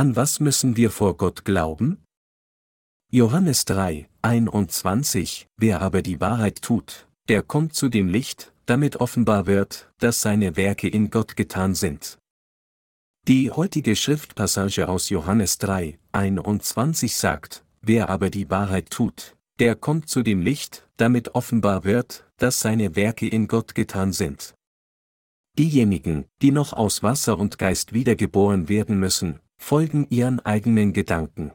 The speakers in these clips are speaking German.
An was müssen wir vor Gott glauben? Johannes 3, 21, wer aber die Wahrheit tut, der kommt zu dem Licht, damit offenbar wird, dass seine Werke in Gott getan sind. Die heutige Schriftpassage aus Johannes 3, 21 sagt, wer aber die Wahrheit tut, der kommt zu dem Licht, damit offenbar wird, dass seine Werke in Gott getan sind. Diejenigen, die noch aus Wasser und Geist wiedergeboren werden müssen, folgen ihren eigenen Gedanken.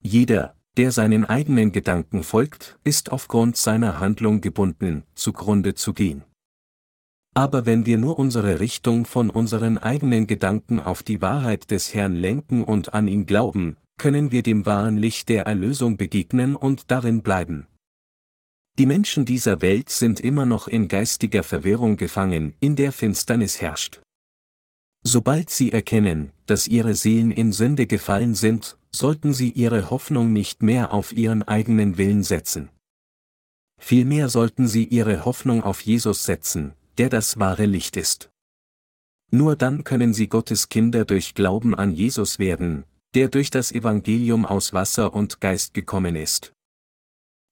Jeder, der seinen eigenen Gedanken folgt, ist aufgrund seiner Handlung gebunden, zugrunde zu gehen. Aber wenn wir nur unsere Richtung von unseren eigenen Gedanken auf die Wahrheit des Herrn lenken und an ihn glauben, können wir dem wahren Licht der Erlösung begegnen und darin bleiben. Die Menschen dieser Welt sind immer noch in geistiger Verwirrung gefangen, in der Finsternis herrscht. Sobald sie erkennen, dass ihre Seelen in Sünde gefallen sind, sollten sie ihre Hoffnung nicht mehr auf ihren eigenen Willen setzen. Vielmehr sollten sie ihre Hoffnung auf Jesus setzen, der das wahre Licht ist. Nur dann können sie Gottes Kinder durch Glauben an Jesus werden, der durch das Evangelium aus Wasser und Geist gekommen ist.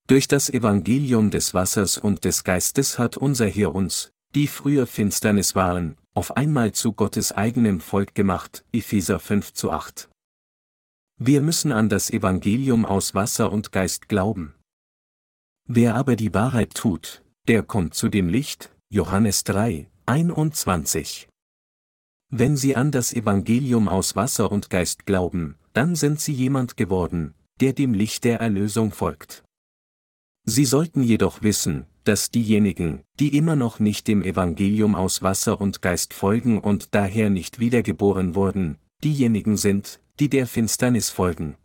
Durch das Evangelium des Wassers und des Geistes hat unser Herr uns, die früher Finsternis waren, auf einmal zu Gottes eigenem Volk gemacht, Epheser 5 zu 8. Wir müssen an das Evangelium aus Wasser und Geist glauben. Wer aber die Wahrheit tut, der kommt zu dem Licht, Johannes 3, 21. Wenn sie an das Evangelium aus Wasser und Geist glauben, dann sind sie jemand geworden, der dem Licht der Erlösung folgt. Sie sollten jedoch wissen, dass diejenigen, die immer noch nicht dem Evangelium aus Wasser und Geist folgen und daher nicht wiedergeboren wurden, diejenigen sind, die der Finsternis folgen.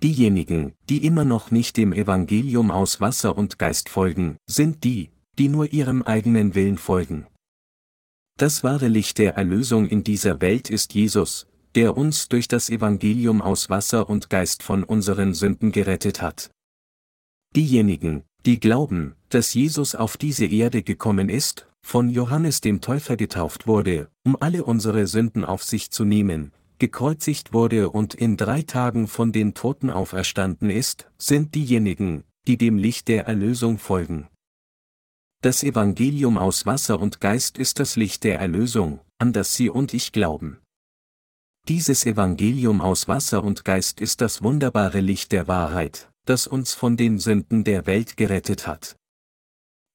Diejenigen, die immer noch nicht dem Evangelium aus Wasser und Geist folgen, sind die, die nur ihrem eigenen Willen folgen. Das wahre Licht der Erlösung in dieser Welt ist Jesus, der uns durch das Evangelium aus Wasser und Geist von unseren Sünden gerettet hat. Diejenigen, die glauben, dass Jesus auf diese Erde gekommen ist, von Johannes dem Täufer getauft wurde, um alle unsere Sünden auf sich zu nehmen, gekreuzigt wurde und in drei Tagen von den Toten auferstanden ist, sind diejenigen, die dem Licht der Erlösung folgen. Das Evangelium aus Wasser und Geist ist das Licht der Erlösung, an das Sie und ich glauben. Dieses Evangelium aus Wasser und Geist ist das wunderbare Licht der Wahrheit, das uns von den Sünden der Welt gerettet hat.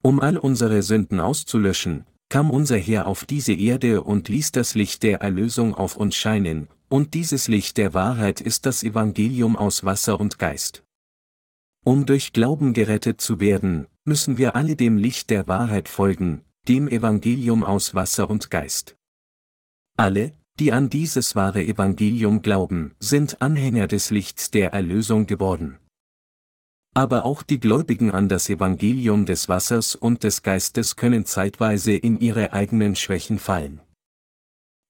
Um all unsere Sünden auszulöschen, kam unser Herr auf diese Erde und ließ das Licht der Erlösung auf uns scheinen, und dieses Licht der Wahrheit ist das Evangelium aus Wasser und Geist. Um durch Glauben gerettet zu werden, müssen wir alle dem Licht der Wahrheit folgen, dem Evangelium aus Wasser und Geist. Alle, die an dieses wahre Evangelium glauben, sind Anhänger des Lichts der Erlösung geworden. Aber auch die Gläubigen an das Evangelium des Wassers und des Geistes können zeitweise in ihre eigenen Schwächen fallen.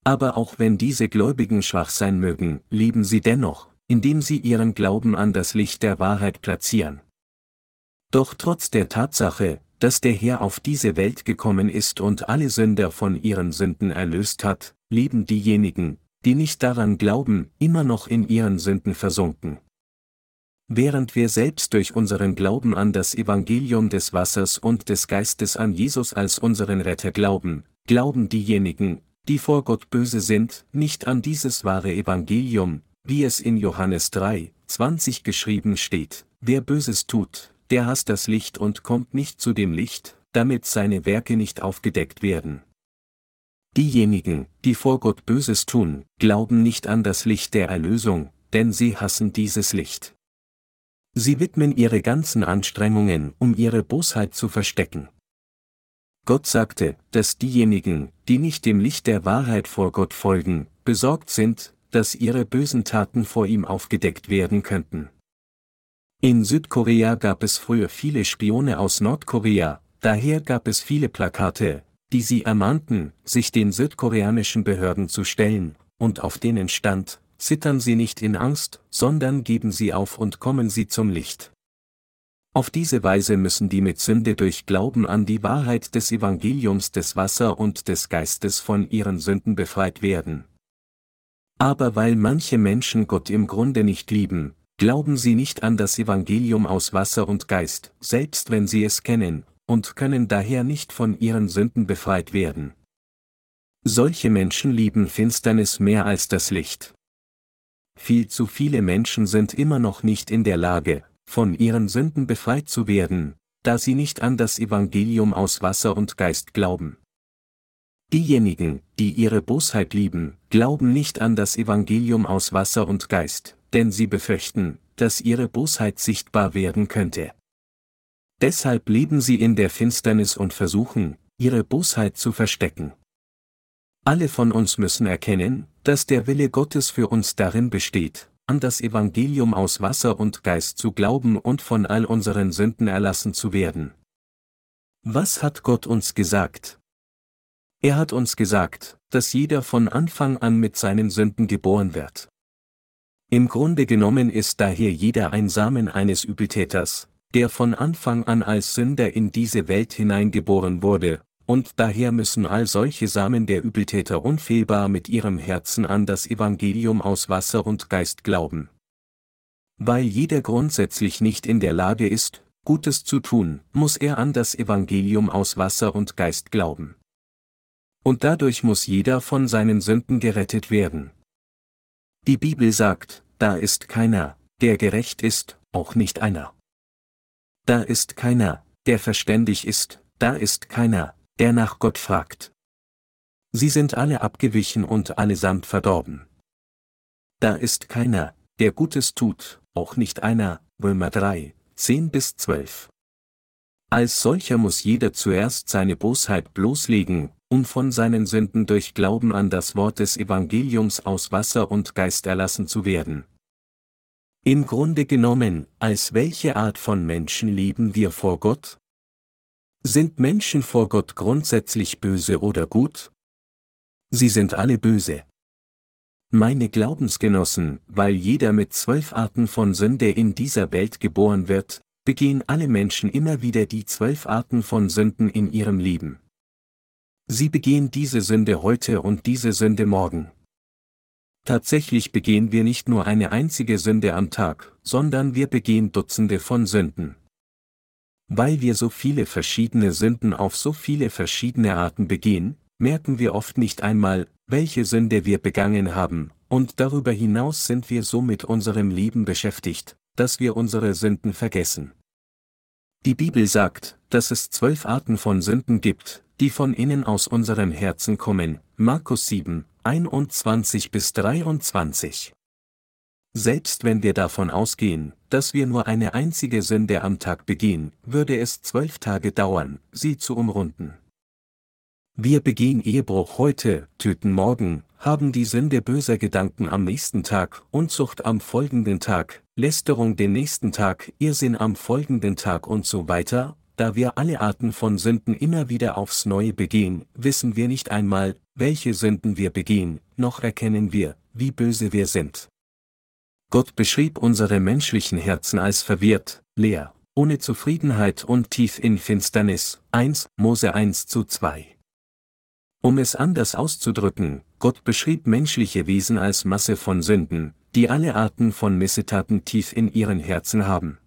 Aber auch wenn diese Gläubigen schwach sein mögen, lieben sie dennoch, indem sie ihren Glauben an das Licht der Wahrheit platzieren. Doch trotz der Tatsache, dass der Herr auf diese Welt gekommen ist und alle Sünder von ihren Sünden erlöst hat, leben diejenigen, die nicht daran glauben, immer noch in ihren Sünden versunken. Während wir selbst durch unseren Glauben an das Evangelium des Wassers und des Geistes an Jesus als unseren Retter glauben, glauben diejenigen, die vor Gott böse sind, nicht an dieses wahre Evangelium, wie es in Johannes 3, 20 geschrieben steht, wer Böses tut, der hasst das Licht und kommt nicht zu dem Licht, damit seine Werke nicht aufgedeckt werden. Diejenigen, die vor Gott Böses tun, glauben nicht an das Licht der Erlösung, denn sie hassen dieses Licht. Sie widmen ihre ganzen Anstrengungen, um ihre Bosheit zu verstecken. Gott sagte, dass diejenigen, die nicht dem Licht der Wahrheit vor Gott folgen, besorgt sind, dass ihre bösen Taten vor ihm aufgedeckt werden könnten. In Südkorea gab es früher viele Spione aus Nordkorea, daher gab es viele Plakate, die sie ermahnten, sich den südkoreanischen Behörden zu stellen, und auf denen stand, zittern Sie nicht in Angst, sondern geben Sie auf und kommen Sie zum Licht. Auf diese Weise müssen die mit Sünde durch Glauben an die Wahrheit des Evangeliums des Wasser und des Geistes von ihren Sünden befreit werden. Aber weil manche Menschen Gott im Grunde nicht lieben, glauben sie nicht an das Evangelium aus Wasser und Geist, selbst wenn sie es kennen, und können daher nicht von ihren Sünden befreit werden. Solche Menschen lieben Finsternis mehr als das Licht. Viel zu viele Menschen sind immer noch nicht in der Lage, von ihren Sünden befreit zu werden, da sie nicht an das Evangelium aus Wasser und Geist glauben. Diejenigen, die ihre Bosheit lieben, glauben nicht an das Evangelium aus Wasser und Geist, denn sie befürchten, dass ihre Bosheit sichtbar werden könnte. Deshalb leben sie in der Finsternis und versuchen, ihre Bosheit zu verstecken. Alle von uns müssen erkennen, dass der Wille Gottes für uns darin besteht, an das Evangelium aus Wasser und Geist zu glauben und von all unseren Sünden erlassen zu werden. Was hat Gott uns gesagt? Er hat uns gesagt, dass jeder von Anfang an mit seinen Sünden geboren wird. Im Grunde genommen ist daher jeder ein Samen eines Übeltäters, der von Anfang an als Sünder in diese Welt hineingeboren wurde, und daher müssen all solche Samen der Übeltäter unfehlbar mit ihrem Herzen an das Evangelium aus Wasser und Geist glauben. Weil jeder grundsätzlich nicht in der Lage ist, Gutes zu tun, muss er an das Evangelium aus Wasser und Geist glauben und dadurch muss jeder von seinen Sünden gerettet werden. Die Bibel sagt, da ist keiner, der gerecht ist, auch nicht einer. Da ist keiner, der verständig ist, da ist keiner, der nach Gott fragt. Sie sind alle abgewichen und allesamt verdorben. Da ist keiner, der Gutes tut, auch nicht einer, Römer 3, 10 bis 12. Als solcher muss jeder zuerst seine Bosheit bloßlegen, um von seinen Sünden durch Glauben an das Wort des Evangeliums aus Wasser und Geist erlassen zu werden. Im Grunde genommen, als welche Art von Menschen leben wir vor Gott? Sind Menschen vor Gott grundsätzlich böse oder gut? Sie sind alle böse. Meine Glaubensgenossen, weil jeder mit zwölf Arten von Sünde in dieser Welt geboren wird, begehen alle Menschen immer wieder die zwölf Arten von Sünden in ihrem Leben. Sie begehen diese Sünde heute und diese Sünde morgen. Tatsächlich begehen wir nicht nur eine einzige Sünde am Tag, sondern wir begehen Dutzende von Sünden. Weil wir so viele verschiedene Sünden auf so viele verschiedene Arten begehen, merken wir oft nicht einmal, welche Sünde wir begangen haben, und darüber hinaus sind wir so mit unserem Leben beschäftigt, dass wir unsere Sünden vergessen. Die Bibel sagt, dass es zwölf Arten von Sünden gibt, die von innen aus unserem Herzen kommen. Markus 7, 21 bis 23. Selbst wenn wir davon ausgehen, dass wir nur eine einzige Sünde am Tag begehen, würde es zwölf Tage dauern, sie zu umrunden. Wir begehen Ehebruch heute, töten morgen, haben die Sünde böser Gedanken am nächsten Tag, Unzucht am folgenden Tag, Lästerung den nächsten Tag, Irrsinn am folgenden Tag und so weiter, da wir alle Arten von Sünden immer wieder aufs Neue begehen, wissen wir nicht einmal, welche Sünden wir begehen, noch erkennen wir, wie böse wir sind. Gott beschrieb unsere menschlichen Herzen als verwirrt, leer, ohne Zufriedenheit und tief in Finsternis. 1 Mose 1 zu 2. Um es anders auszudrücken, Gott beschrieb menschliche Wesen als Masse von Sünden, die alle Arten von Missetaten tief in ihren Herzen haben.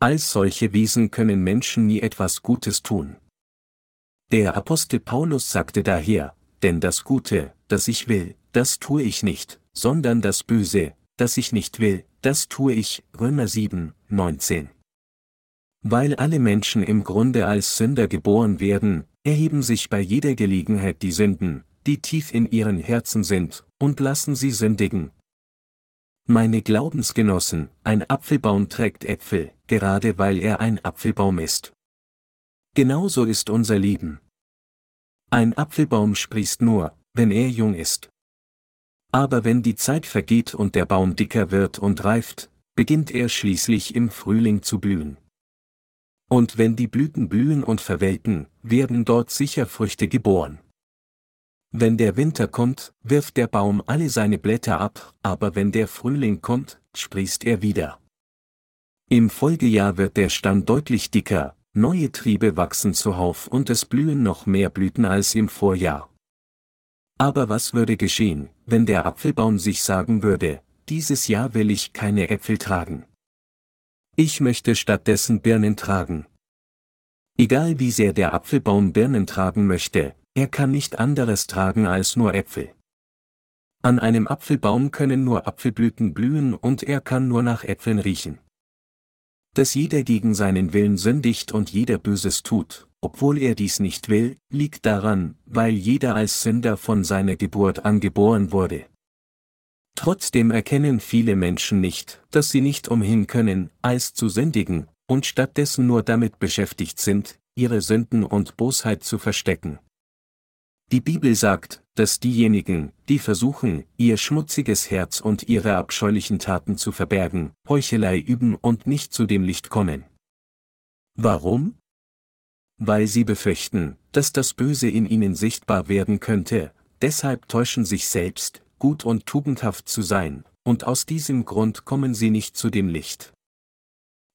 Als solche Wesen können Menschen nie etwas Gutes tun. Der Apostel Paulus sagte daher, denn das Gute, das ich will, das tue ich nicht, sondern das Böse, das ich nicht will, das tue ich, Römer 7, 19. Weil alle Menschen im Grunde als Sünder geboren werden, erheben sich bei jeder Gelegenheit die Sünden, die tief in ihren Herzen sind, und lassen sie sündigen, meine Glaubensgenossen, ein Apfelbaum trägt Äpfel, gerade weil er ein Apfelbaum ist. Genauso ist unser Leben. Ein Apfelbaum sprießt nur, wenn er jung ist. Aber wenn die Zeit vergeht und der Baum dicker wird und reift, beginnt er schließlich im Frühling zu blühen. Und wenn die Blüten blühen und verwelken, werden dort sicher Früchte geboren. Wenn der Winter kommt, wirft der Baum alle seine Blätter ab, aber wenn der Frühling kommt, sprießt er wieder. Im Folgejahr wird der Stamm deutlich dicker, neue Triebe wachsen zuhauf und es blühen noch mehr Blüten als im Vorjahr. Aber was würde geschehen, wenn der Apfelbaum sich sagen würde, dieses Jahr will ich keine Äpfel tragen. Ich möchte stattdessen Birnen tragen. Egal wie sehr der Apfelbaum Birnen tragen möchte, er kann nicht anderes tragen als nur Äpfel. An einem Apfelbaum können nur Apfelblüten blühen und er kann nur nach Äpfeln riechen. Dass jeder gegen seinen Willen sündigt und jeder Böses tut, obwohl er dies nicht will, liegt daran, weil jeder als Sünder von seiner Geburt angeboren wurde. Trotzdem erkennen viele Menschen nicht, dass sie nicht umhin können, als zu sündigen, und stattdessen nur damit beschäftigt sind, ihre Sünden und Bosheit zu verstecken. Die Bibel sagt, dass diejenigen, die versuchen, ihr schmutziges Herz und ihre abscheulichen Taten zu verbergen, Heuchelei üben und nicht zu dem Licht kommen. Warum? Weil sie befürchten, dass das Böse in ihnen sichtbar werden könnte, deshalb täuschen sich selbst, gut und tugendhaft zu sein, und aus diesem Grund kommen sie nicht zu dem Licht.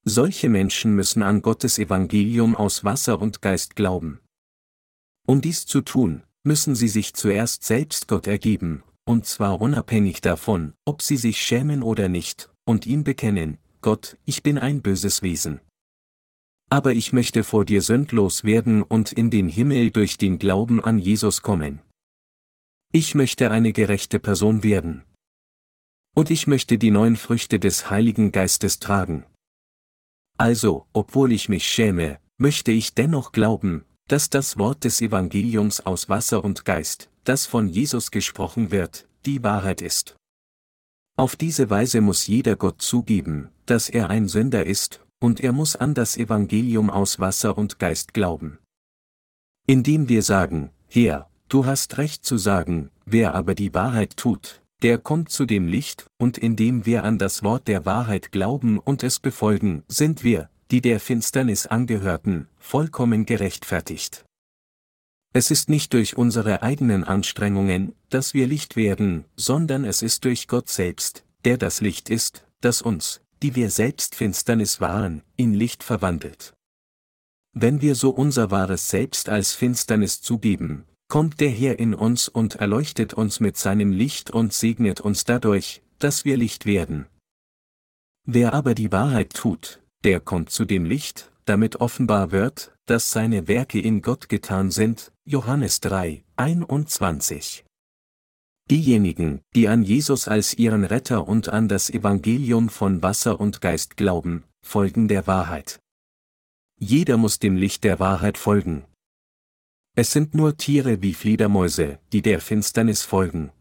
Solche Menschen müssen an Gottes Evangelium aus Wasser und Geist glauben. Um dies zu tun, müssen sie sich zuerst selbst Gott ergeben, und zwar unabhängig davon, ob sie sich schämen oder nicht, und ihm bekennen, Gott, ich bin ein böses Wesen. Aber ich möchte vor dir sündlos werden und in den Himmel durch den Glauben an Jesus kommen. Ich möchte eine gerechte Person werden. Und ich möchte die neuen Früchte des Heiligen Geistes tragen. Also, obwohl ich mich schäme, möchte ich dennoch glauben, dass das Wort des Evangeliums aus Wasser und Geist, das von Jesus gesprochen wird, die Wahrheit ist. Auf diese Weise muss jeder Gott zugeben, dass er ein Sünder ist, und er muss an das Evangelium aus Wasser und Geist glauben. Indem wir sagen, Herr, du hast recht zu sagen, wer aber die Wahrheit tut, der kommt zu dem Licht, und indem wir an das Wort der Wahrheit glauben und es befolgen, sind wir, die der Finsternis angehörten, vollkommen gerechtfertigt. Es ist nicht durch unsere eigenen Anstrengungen, dass wir Licht werden, sondern es ist durch Gott selbst, der das Licht ist, das uns, die wir selbst Finsternis waren, in Licht verwandelt. Wenn wir so unser wahres Selbst als Finsternis zugeben, kommt der Herr in uns und erleuchtet uns mit seinem Licht und segnet uns dadurch, dass wir Licht werden. Wer aber die Wahrheit tut, der kommt zu dem Licht, damit offenbar wird, dass seine Werke in Gott getan sind, Johannes 3, 21. Diejenigen, die an Jesus als ihren Retter und an das Evangelium von Wasser und Geist glauben, folgen der Wahrheit. Jeder muss dem Licht der Wahrheit folgen. Es sind nur Tiere wie Fledermäuse, die der Finsternis folgen.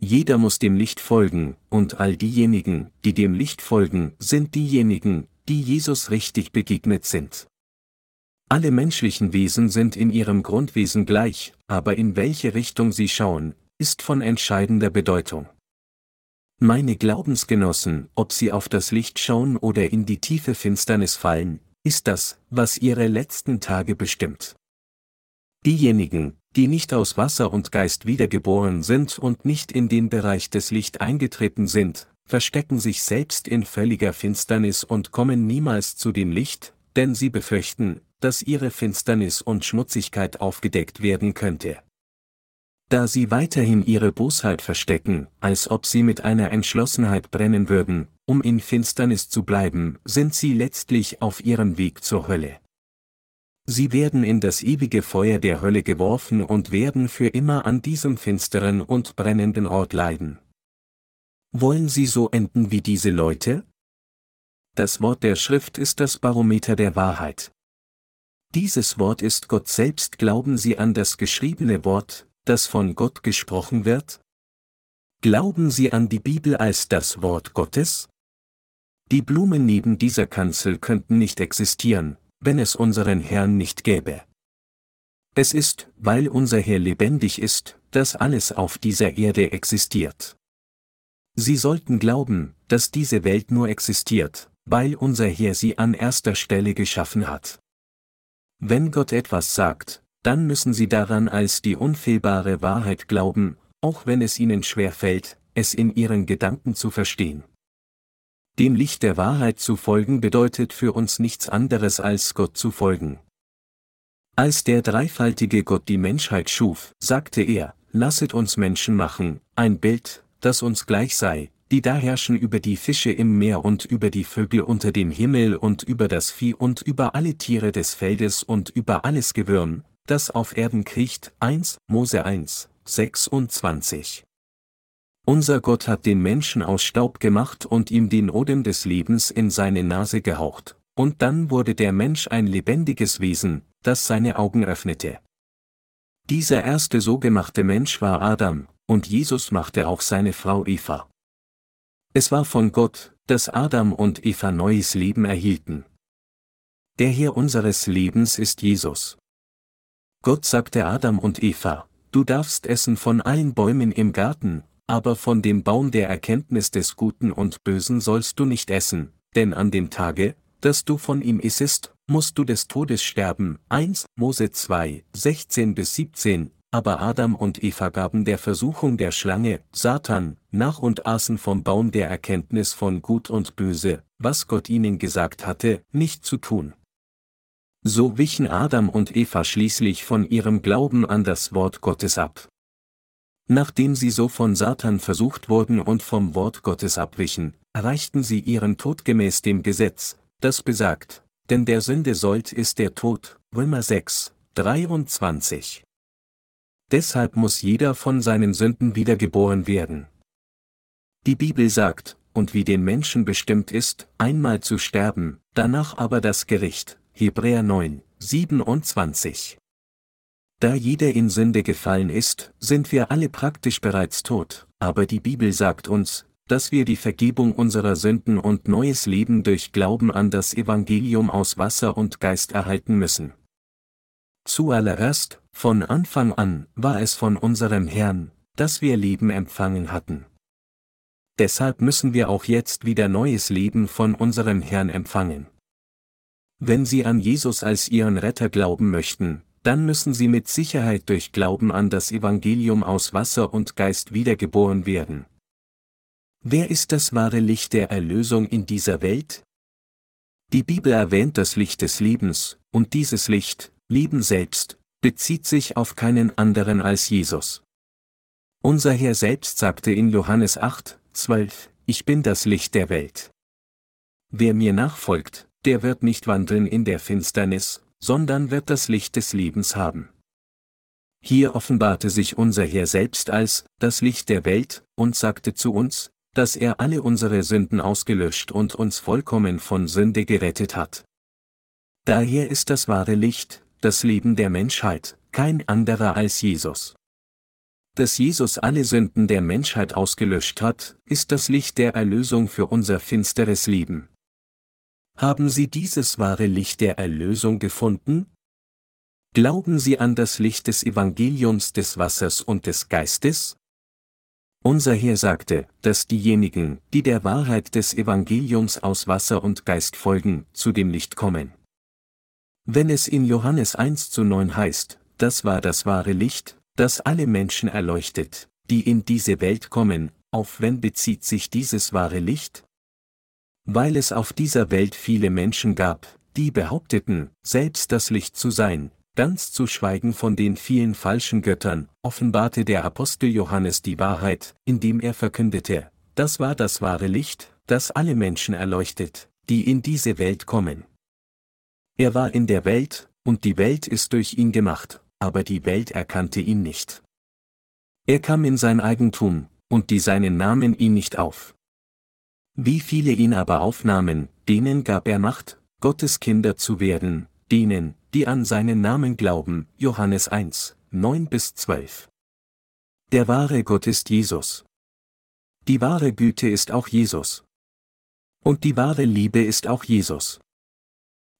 Jeder muss dem Licht folgen, und all diejenigen, die dem Licht folgen, sind diejenigen, die Jesus richtig begegnet sind. Alle menschlichen Wesen sind in ihrem Grundwesen gleich, aber in welche Richtung sie schauen, ist von entscheidender Bedeutung. Meine Glaubensgenossen, ob sie auf das Licht schauen oder in die tiefe Finsternis fallen, ist das, was ihre letzten Tage bestimmt. Diejenigen, die nicht aus Wasser und Geist wiedergeboren sind und nicht in den Bereich des Licht eingetreten sind, verstecken sich selbst in völliger Finsternis und kommen niemals zu dem Licht, denn sie befürchten, dass ihre Finsternis und Schmutzigkeit aufgedeckt werden könnte. Da sie weiterhin ihre Bosheit verstecken, als ob sie mit einer Entschlossenheit brennen würden, um in Finsternis zu bleiben, sind sie letztlich auf ihrem Weg zur Hölle. Sie werden in das ewige Feuer der Hölle geworfen und werden für immer an diesem finsteren und brennenden Ort leiden. Wollen Sie so enden wie diese Leute? Das Wort der Schrift ist das Barometer der Wahrheit. Dieses Wort ist Gott selbst. Glauben Sie an das geschriebene Wort, das von Gott gesprochen wird? Glauben Sie an die Bibel als das Wort Gottes? Die Blumen neben dieser Kanzel könnten nicht existieren, wenn es unseren Herrn nicht gäbe. Es ist, weil unser Herr lebendig ist, dass alles auf dieser Erde existiert. Sie sollten glauben, dass diese Welt nur existiert, weil unser Herr sie an erster Stelle geschaffen hat. Wenn Gott etwas sagt, dann müssen Sie daran als die unfehlbare Wahrheit glauben, auch wenn es Ihnen schwer fällt, es in Ihren Gedanken zu verstehen. Dem Licht der Wahrheit zu folgen bedeutet für uns nichts anderes als Gott zu folgen. Als der dreifaltige Gott die Menschheit schuf, sagte er, lasset uns Menschen machen, ein Bild, das uns gleich sei, die da herrschen über die Fische im Meer und über die Vögel unter dem Himmel und über das Vieh und über alle Tiere des Feldes und über alles Gewürm, das auf Erden kriecht. 1 Mose 1, 26. Unser Gott hat den Menschen aus Staub gemacht und ihm den Odem des Lebens in seine Nase gehaucht, und dann wurde der Mensch ein lebendiges Wesen, das seine Augen öffnete. Dieser erste so gemachte Mensch war Adam, und Jesus machte auch seine Frau Eva. Es war von Gott, dass Adam und Eva neues Leben erhielten. Der Herr unseres Lebens ist Jesus. Gott sagte Adam und Eva, du darfst essen von allen Bäumen im Garten, aber von dem Baum der Erkenntnis des Guten und Bösen sollst du nicht essen, denn an dem Tage, dass du von ihm issest, musst du des Todes sterben. 1 Mose 2, 16 bis 17, aber Adam und Eva gaben der Versuchung der Schlange, Satan, nach und aßen vom Baum der Erkenntnis von Gut und Böse, was Gott ihnen gesagt hatte, nicht zu tun. So wichen Adam und Eva schließlich von ihrem Glauben an das Wort Gottes ab. Nachdem sie so von Satan versucht wurden und vom Wort Gottes abwichen, erreichten sie ihren Tod gemäß dem Gesetz, das besagt, denn der Sünde sollt ist der Tod, Römer 6, 23. Deshalb muss jeder von seinen Sünden wiedergeboren werden. Die Bibel sagt, und wie den Menschen bestimmt ist, einmal zu sterben, danach aber das Gericht. Hebräer 9, 27. Da jeder in Sünde gefallen ist, sind wir alle praktisch bereits tot, aber die Bibel sagt uns, dass wir die Vergebung unserer Sünden und neues Leben durch Glauben an das Evangelium aus Wasser und Geist erhalten müssen. Zuallererst, von Anfang an, war es von unserem Herrn, dass wir Leben empfangen hatten. Deshalb müssen wir auch jetzt wieder neues Leben von unserem Herrn empfangen. Wenn Sie an Jesus als Ihren Retter glauben möchten, dann müssen Sie mit Sicherheit durch Glauben an das Evangelium aus Wasser und Geist wiedergeboren werden. Wer ist das wahre Licht der Erlösung in dieser Welt? Die Bibel erwähnt das Licht des Lebens, und dieses Licht, Leben selbst, bezieht sich auf keinen anderen als Jesus. Unser Herr selbst sagte in Johannes 8, 12, Ich bin das Licht der Welt. Wer mir nachfolgt, der wird nicht wandeln in der Finsternis, sondern wird das Licht des Lebens haben. Hier offenbarte sich unser Herr selbst als das Licht der Welt und sagte zu uns, dass er alle unsere Sünden ausgelöscht und uns vollkommen von Sünde gerettet hat. Daher ist das wahre Licht, das Leben der Menschheit, kein anderer als Jesus. Dass Jesus alle Sünden der Menschheit ausgelöscht hat, ist das Licht der Erlösung für unser finsteres Leben. Haben Sie dieses wahre Licht der Erlösung gefunden? Glauben Sie an das Licht des Evangeliums des Wassers und des Geistes? Unser Herr sagte, dass diejenigen, die der Wahrheit des Evangeliums aus Wasser und Geist folgen, zu dem Licht kommen. Wenn es in Johannes 1 zu 9 heißt, das war das wahre Licht, das alle Menschen erleuchtet, die in diese Welt kommen, auf wen bezieht sich dieses wahre Licht? Weil es auf dieser Welt viele Menschen gab, die behaupteten, selbst das Licht zu sein, ganz zu schweigen von den vielen falschen Göttern, offenbarte der Apostel Johannes die Wahrheit, indem er verkündete, das war das wahre Licht, das alle Menschen erleuchtet, die in diese Welt kommen. Er war in der Welt, und die Welt ist durch ihn gemacht, aber die Welt erkannte ihn nicht. Er kam in sein Eigentum, und die seinen nahmen ihn nicht auf. Wie viele ihn aber aufnahmen, denen gab er Macht, Gottes Kinder zu werden, denen, die an seinen Namen glauben, Johannes 1, 9 bis 12. Der wahre Gott ist Jesus. Die wahre Güte ist auch Jesus. Und die wahre Liebe ist auch Jesus.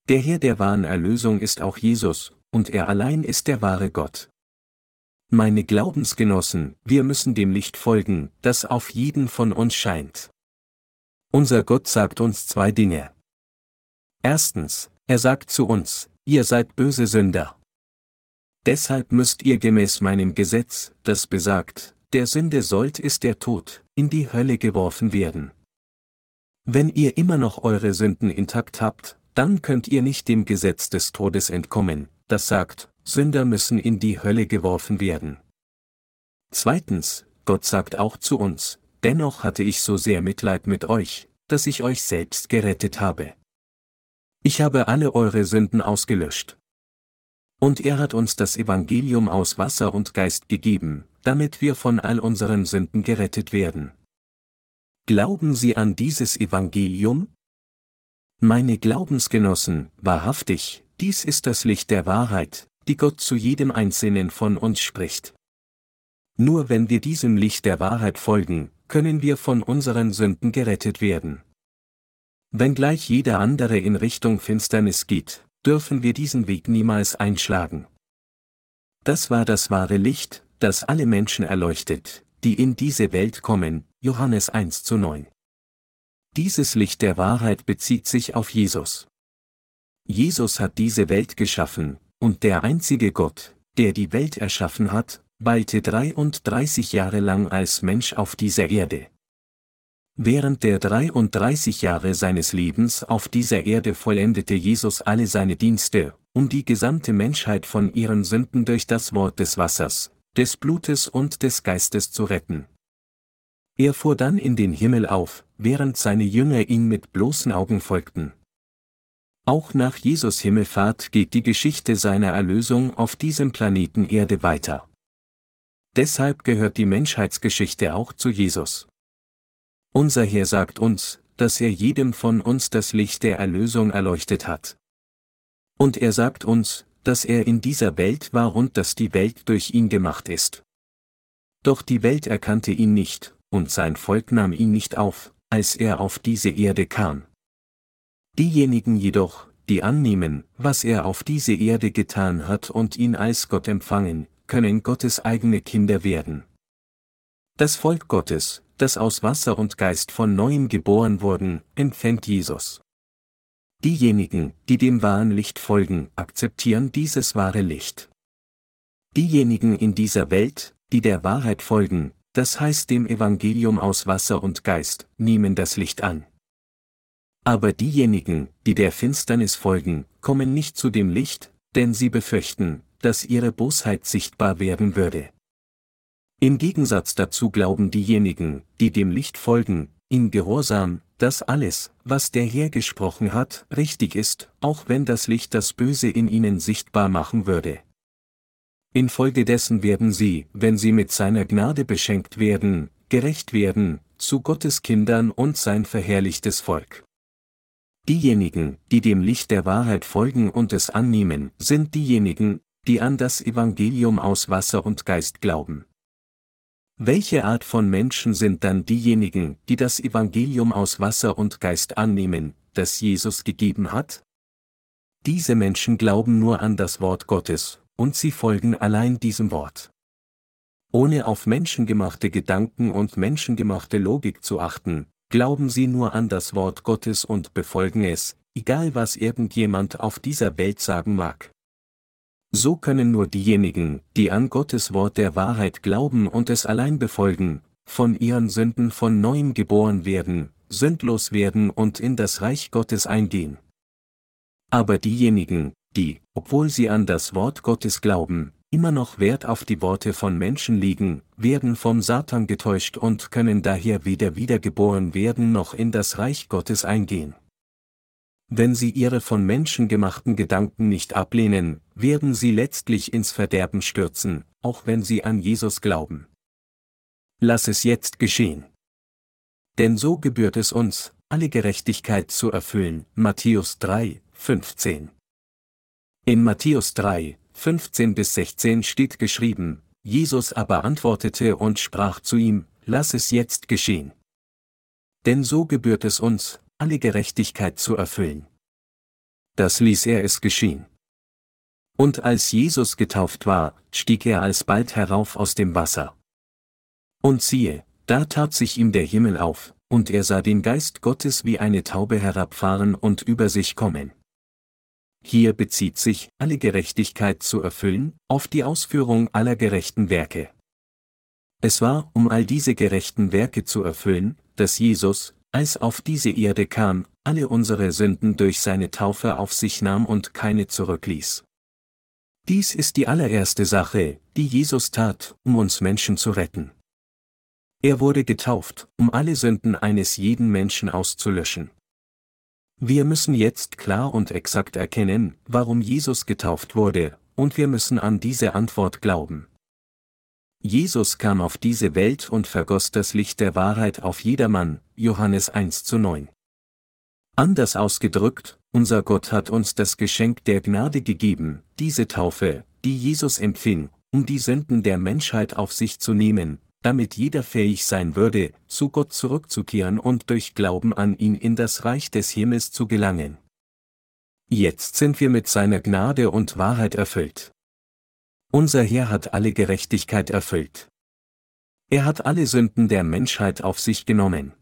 Der Herr der wahren Erlösung ist auch Jesus, und er allein ist der wahre Gott. Meine Glaubensgenossen, wir müssen dem Licht folgen, das auf jeden von uns scheint. Unser Gott sagt uns zwei Dinge. Erstens, er sagt zu uns, ihr seid böse Sünder. Deshalb müsst ihr gemäß meinem Gesetz, das besagt, der Sünde sollt ist der Tod, in die Hölle geworfen werden. Wenn ihr immer noch eure Sünden intakt habt, dann könnt ihr nicht dem Gesetz des Todes entkommen, das sagt, Sünder müssen in die Hölle geworfen werden. Zweitens, Gott sagt auch zu uns, dennoch hatte ich so sehr Mitleid mit euch, dass ich euch selbst gerettet habe. Ich habe alle eure Sünden ausgelöscht. Und er hat uns das Evangelium aus Wasser und Geist gegeben, damit wir von all unseren Sünden gerettet werden. Glauben Sie an dieses Evangelium? Meine Glaubensgenossen, wahrhaftig, dies ist das Licht der Wahrheit, die Gott zu jedem Einzelnen von uns spricht. Nur wenn wir diesem Licht der Wahrheit folgen, können wir von unseren Sünden gerettet werden. Wenngleich jeder andere in Richtung Finsternis geht, dürfen wir diesen Weg niemals einschlagen. Das war das wahre Licht, das alle Menschen erleuchtet, die in diese Welt kommen, Johannes 1 zu 9. Dieses Licht der Wahrheit bezieht sich auf Jesus. Jesus hat diese Welt geschaffen, und der einzige Gott, der die Welt erschaffen hat, weilte 33 Jahre lang als Mensch auf dieser Erde. Während der 33 Jahre seines Lebens auf dieser Erde vollendete Jesus alle seine Dienste, um die gesamte Menschheit von ihren Sünden durch das Wort des Wassers, des Blutes und des Geistes zu retten. Er fuhr dann in den Himmel auf, während seine Jünger ihm mit bloßen Augen folgten. Auch nach Jesus Himmelfahrt geht die Geschichte seiner Erlösung auf diesem Planeten Erde weiter. Deshalb gehört die Menschheitsgeschichte auch zu Jesus. Unser Herr sagt uns, dass er jedem von uns das Licht der Erlösung erleuchtet hat. Und er sagt uns, dass er in dieser Welt war und dass die Welt durch ihn gemacht ist. Doch die Welt erkannte ihn nicht, und sein Volk nahm ihn nicht auf, als er auf diese Erde kam. Diejenigen jedoch, die annehmen, was er auf diese Erde getan hat und ihn als Gott empfangen, können Gottes eigene Kinder werden. Das Volk Gottes, das aus Wasser und Geist von neuem geboren wurden, empfängt Jesus. Diejenigen, die dem wahren Licht folgen, akzeptieren dieses wahre Licht. Diejenigen in dieser Welt, die der Wahrheit folgen, das heißt dem Evangelium aus Wasser und Geist, nehmen das Licht an. Aber diejenigen, die der Finsternis folgen, kommen nicht zu dem Licht, denn sie befürchten, dass ihre Bosheit sichtbar werden würde. Im Gegensatz dazu glauben diejenigen, die dem Licht folgen, in Gehorsam, dass alles, was der Herr gesprochen hat, richtig ist, auch wenn das Licht das Böse in ihnen sichtbar machen würde. Infolgedessen werden sie, wenn sie mit seiner Gnade beschenkt werden, gerecht werden, zu Gottes Kindern und sein verherrlichtes Volk. Diejenigen, die dem Licht der Wahrheit folgen und es annehmen, sind diejenigen, die an das Evangelium aus Wasser und Geist glauben. Welche Art von Menschen sind dann diejenigen, die das Evangelium aus Wasser und Geist annehmen, das Jesus gegeben hat? Diese Menschen glauben nur an das Wort Gottes, und sie folgen allein diesem Wort. Ohne auf menschengemachte Gedanken und menschengemachte Logik zu achten, glauben sie nur an das Wort Gottes und befolgen es, egal was irgendjemand auf dieser Welt sagen mag. So können nur diejenigen, die an Gottes Wort der Wahrheit glauben und es allein befolgen, von ihren Sünden von neuem geboren werden, sündlos werden und in das Reich Gottes eingehen. Aber diejenigen, die, obwohl sie an das Wort Gottes glauben, immer noch Wert auf die Worte von Menschen legen, werden vom Satan getäuscht und können daher weder wiedergeboren werden noch in das Reich Gottes eingehen. Wenn sie ihre von Menschen gemachten Gedanken nicht ablehnen, werden sie letztlich ins Verderben stürzen, auch wenn sie an Jesus glauben. Lass es jetzt geschehen. Denn so gebührt es uns, alle Gerechtigkeit zu erfüllen. Matthäus 3, 15. In Matthäus 3, 15 bis 16 steht geschrieben, Jesus aber antwortete und sprach zu ihm, Lass es jetzt geschehen. Denn so gebührt es uns, alle Gerechtigkeit zu erfüllen. Das ließ er es geschehen. Und als Jesus getauft war, stieg er alsbald herauf aus dem Wasser. Und siehe, da tat sich ihm der Himmel auf, und er sah den Geist Gottes wie eine Taube herabfahren und über sich kommen. Hier bezieht sich, alle Gerechtigkeit zu erfüllen, auf die Ausführung aller gerechten Werke. Es war, um all diese gerechten Werke zu erfüllen, dass Jesus, als auf diese Erde kam, alle unsere Sünden durch seine Taufe auf sich nahm und keine zurückließ. Dies ist die allererste Sache, die Jesus tat, um uns Menschen zu retten. Er wurde getauft, um alle Sünden eines jeden Menschen auszulöschen. Wir müssen jetzt klar und exakt erkennen, warum Jesus getauft wurde, und wir müssen an diese Antwort glauben. Jesus kam auf diese Welt und vergoss das Licht der Wahrheit auf jedermann, Johannes 1 zu 9. Anders ausgedrückt, unser Gott hat uns das Geschenk der Gnade gegeben, diese Taufe, die Jesus empfing, um die Sünden der Menschheit auf sich zu nehmen, damit jeder fähig sein würde, zu Gott zurückzukehren und durch Glauben an ihn in das Reich des Himmels zu gelangen. Jetzt sind wir mit seiner Gnade und Wahrheit erfüllt. Unser Herr hat alle Gerechtigkeit erfüllt. Er hat alle Sünden der Menschheit auf sich genommen.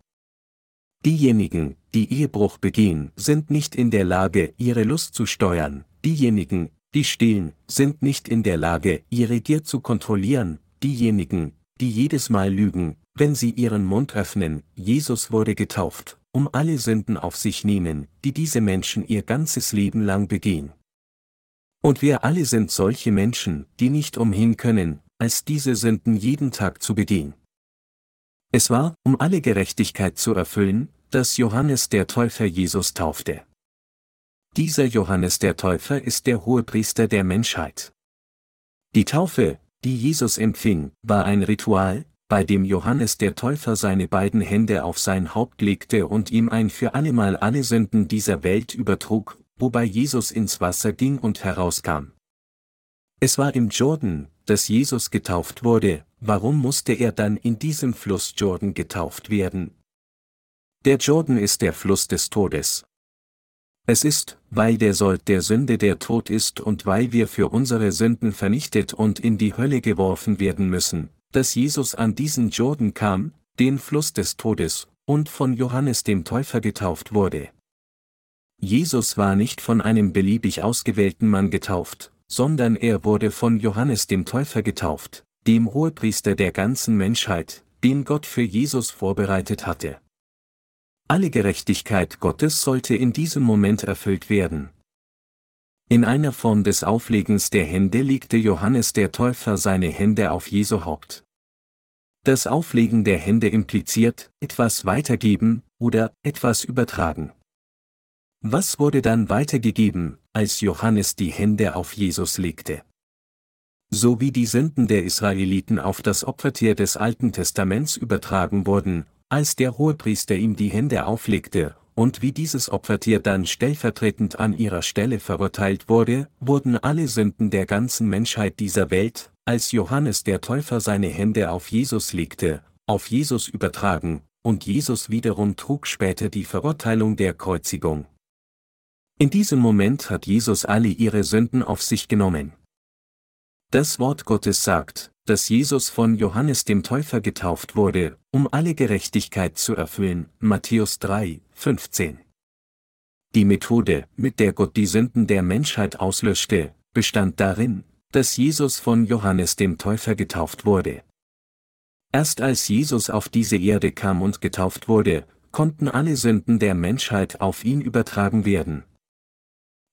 Diejenigen, die Ehebruch begehen, sind nicht in der Lage, ihre Lust zu steuern, diejenigen, die stehlen, sind nicht in der Lage, ihre Gier zu kontrollieren, diejenigen, die jedes Mal lügen, wenn sie ihren Mund öffnen, Jesus wurde getauft, um alle Sünden auf sich nehmen, die diese Menschen ihr ganzes Leben lang begehen. Und wir alle sind solche Menschen, die nicht umhin können, als diese Sünden jeden Tag zu begehen. Es war, um alle Gerechtigkeit zu erfüllen, dass Johannes der Täufer Jesus taufte. Dieser Johannes der Täufer ist der Hohepriester der Menschheit. Die Taufe, die Jesus empfing, war ein Ritual, bei dem Johannes der Täufer seine beiden Hände auf sein Haupt legte und ihm ein für allemal alle Sünden dieser Welt übertrug, wobei Jesus ins Wasser ging und herauskam. Es war im Jordan, dass Jesus getauft wurde, warum musste er dann in diesem Fluss Jordan getauft werden? Der Jordan ist der Fluss des Todes, es ist, weil der Sold der Sünde der Tod ist und weil wir für unsere Sünden vernichtet und in die Hölle geworfen werden müssen, dass Jesus an diesen Jordan kam, den Fluss des Todes, und von Johannes dem Täufer getauft wurde. Jesus war nicht von einem beliebig ausgewählten Mann getauft, sondern er wurde von Johannes dem Täufer getauft, dem Hohepriester der ganzen Menschheit, den Gott für Jesus vorbereitet hatte. Alle Gerechtigkeit Gottes sollte in diesem Moment erfüllt werden. In einer Form des Auflegens der Hände legte Johannes der Täufer seine Hände auf Jesu Haupt. Das Auflegen der Hände impliziert, etwas weitergeben oder etwas übertragen. Was wurde dann weitergegeben, als Johannes die Hände auf Jesus legte? So wie die Sünden der Israeliten auf das Opfertier des Alten Testaments übertragen wurden, als der Hohepriester ihm die Hände auflegte, und wie dieses Opfertier dann stellvertretend an ihrer Stelle verurteilt wurde, wurden alle Sünden der ganzen Menschheit dieser Welt, als Johannes der Täufer seine Hände auf Jesus legte, auf Jesus übertragen, und Jesus wiederum trug später die Verurteilung der Kreuzigung. In diesem Moment hat Jesus alle ihre Sünden auf sich genommen. Das Wort Gottes sagt, dass Jesus von Johannes dem Täufer getauft wurde, um alle Gerechtigkeit zu erfüllen, Matthäus 3, 15. Die Methode, mit der Gott die Sünden der Menschheit auslöschte, bestand darin, dass Jesus von Johannes dem Täufer getauft wurde. Erst als Jesus auf diese Erde kam und getauft wurde, konnten alle Sünden der Menschheit auf ihn übertragen werden.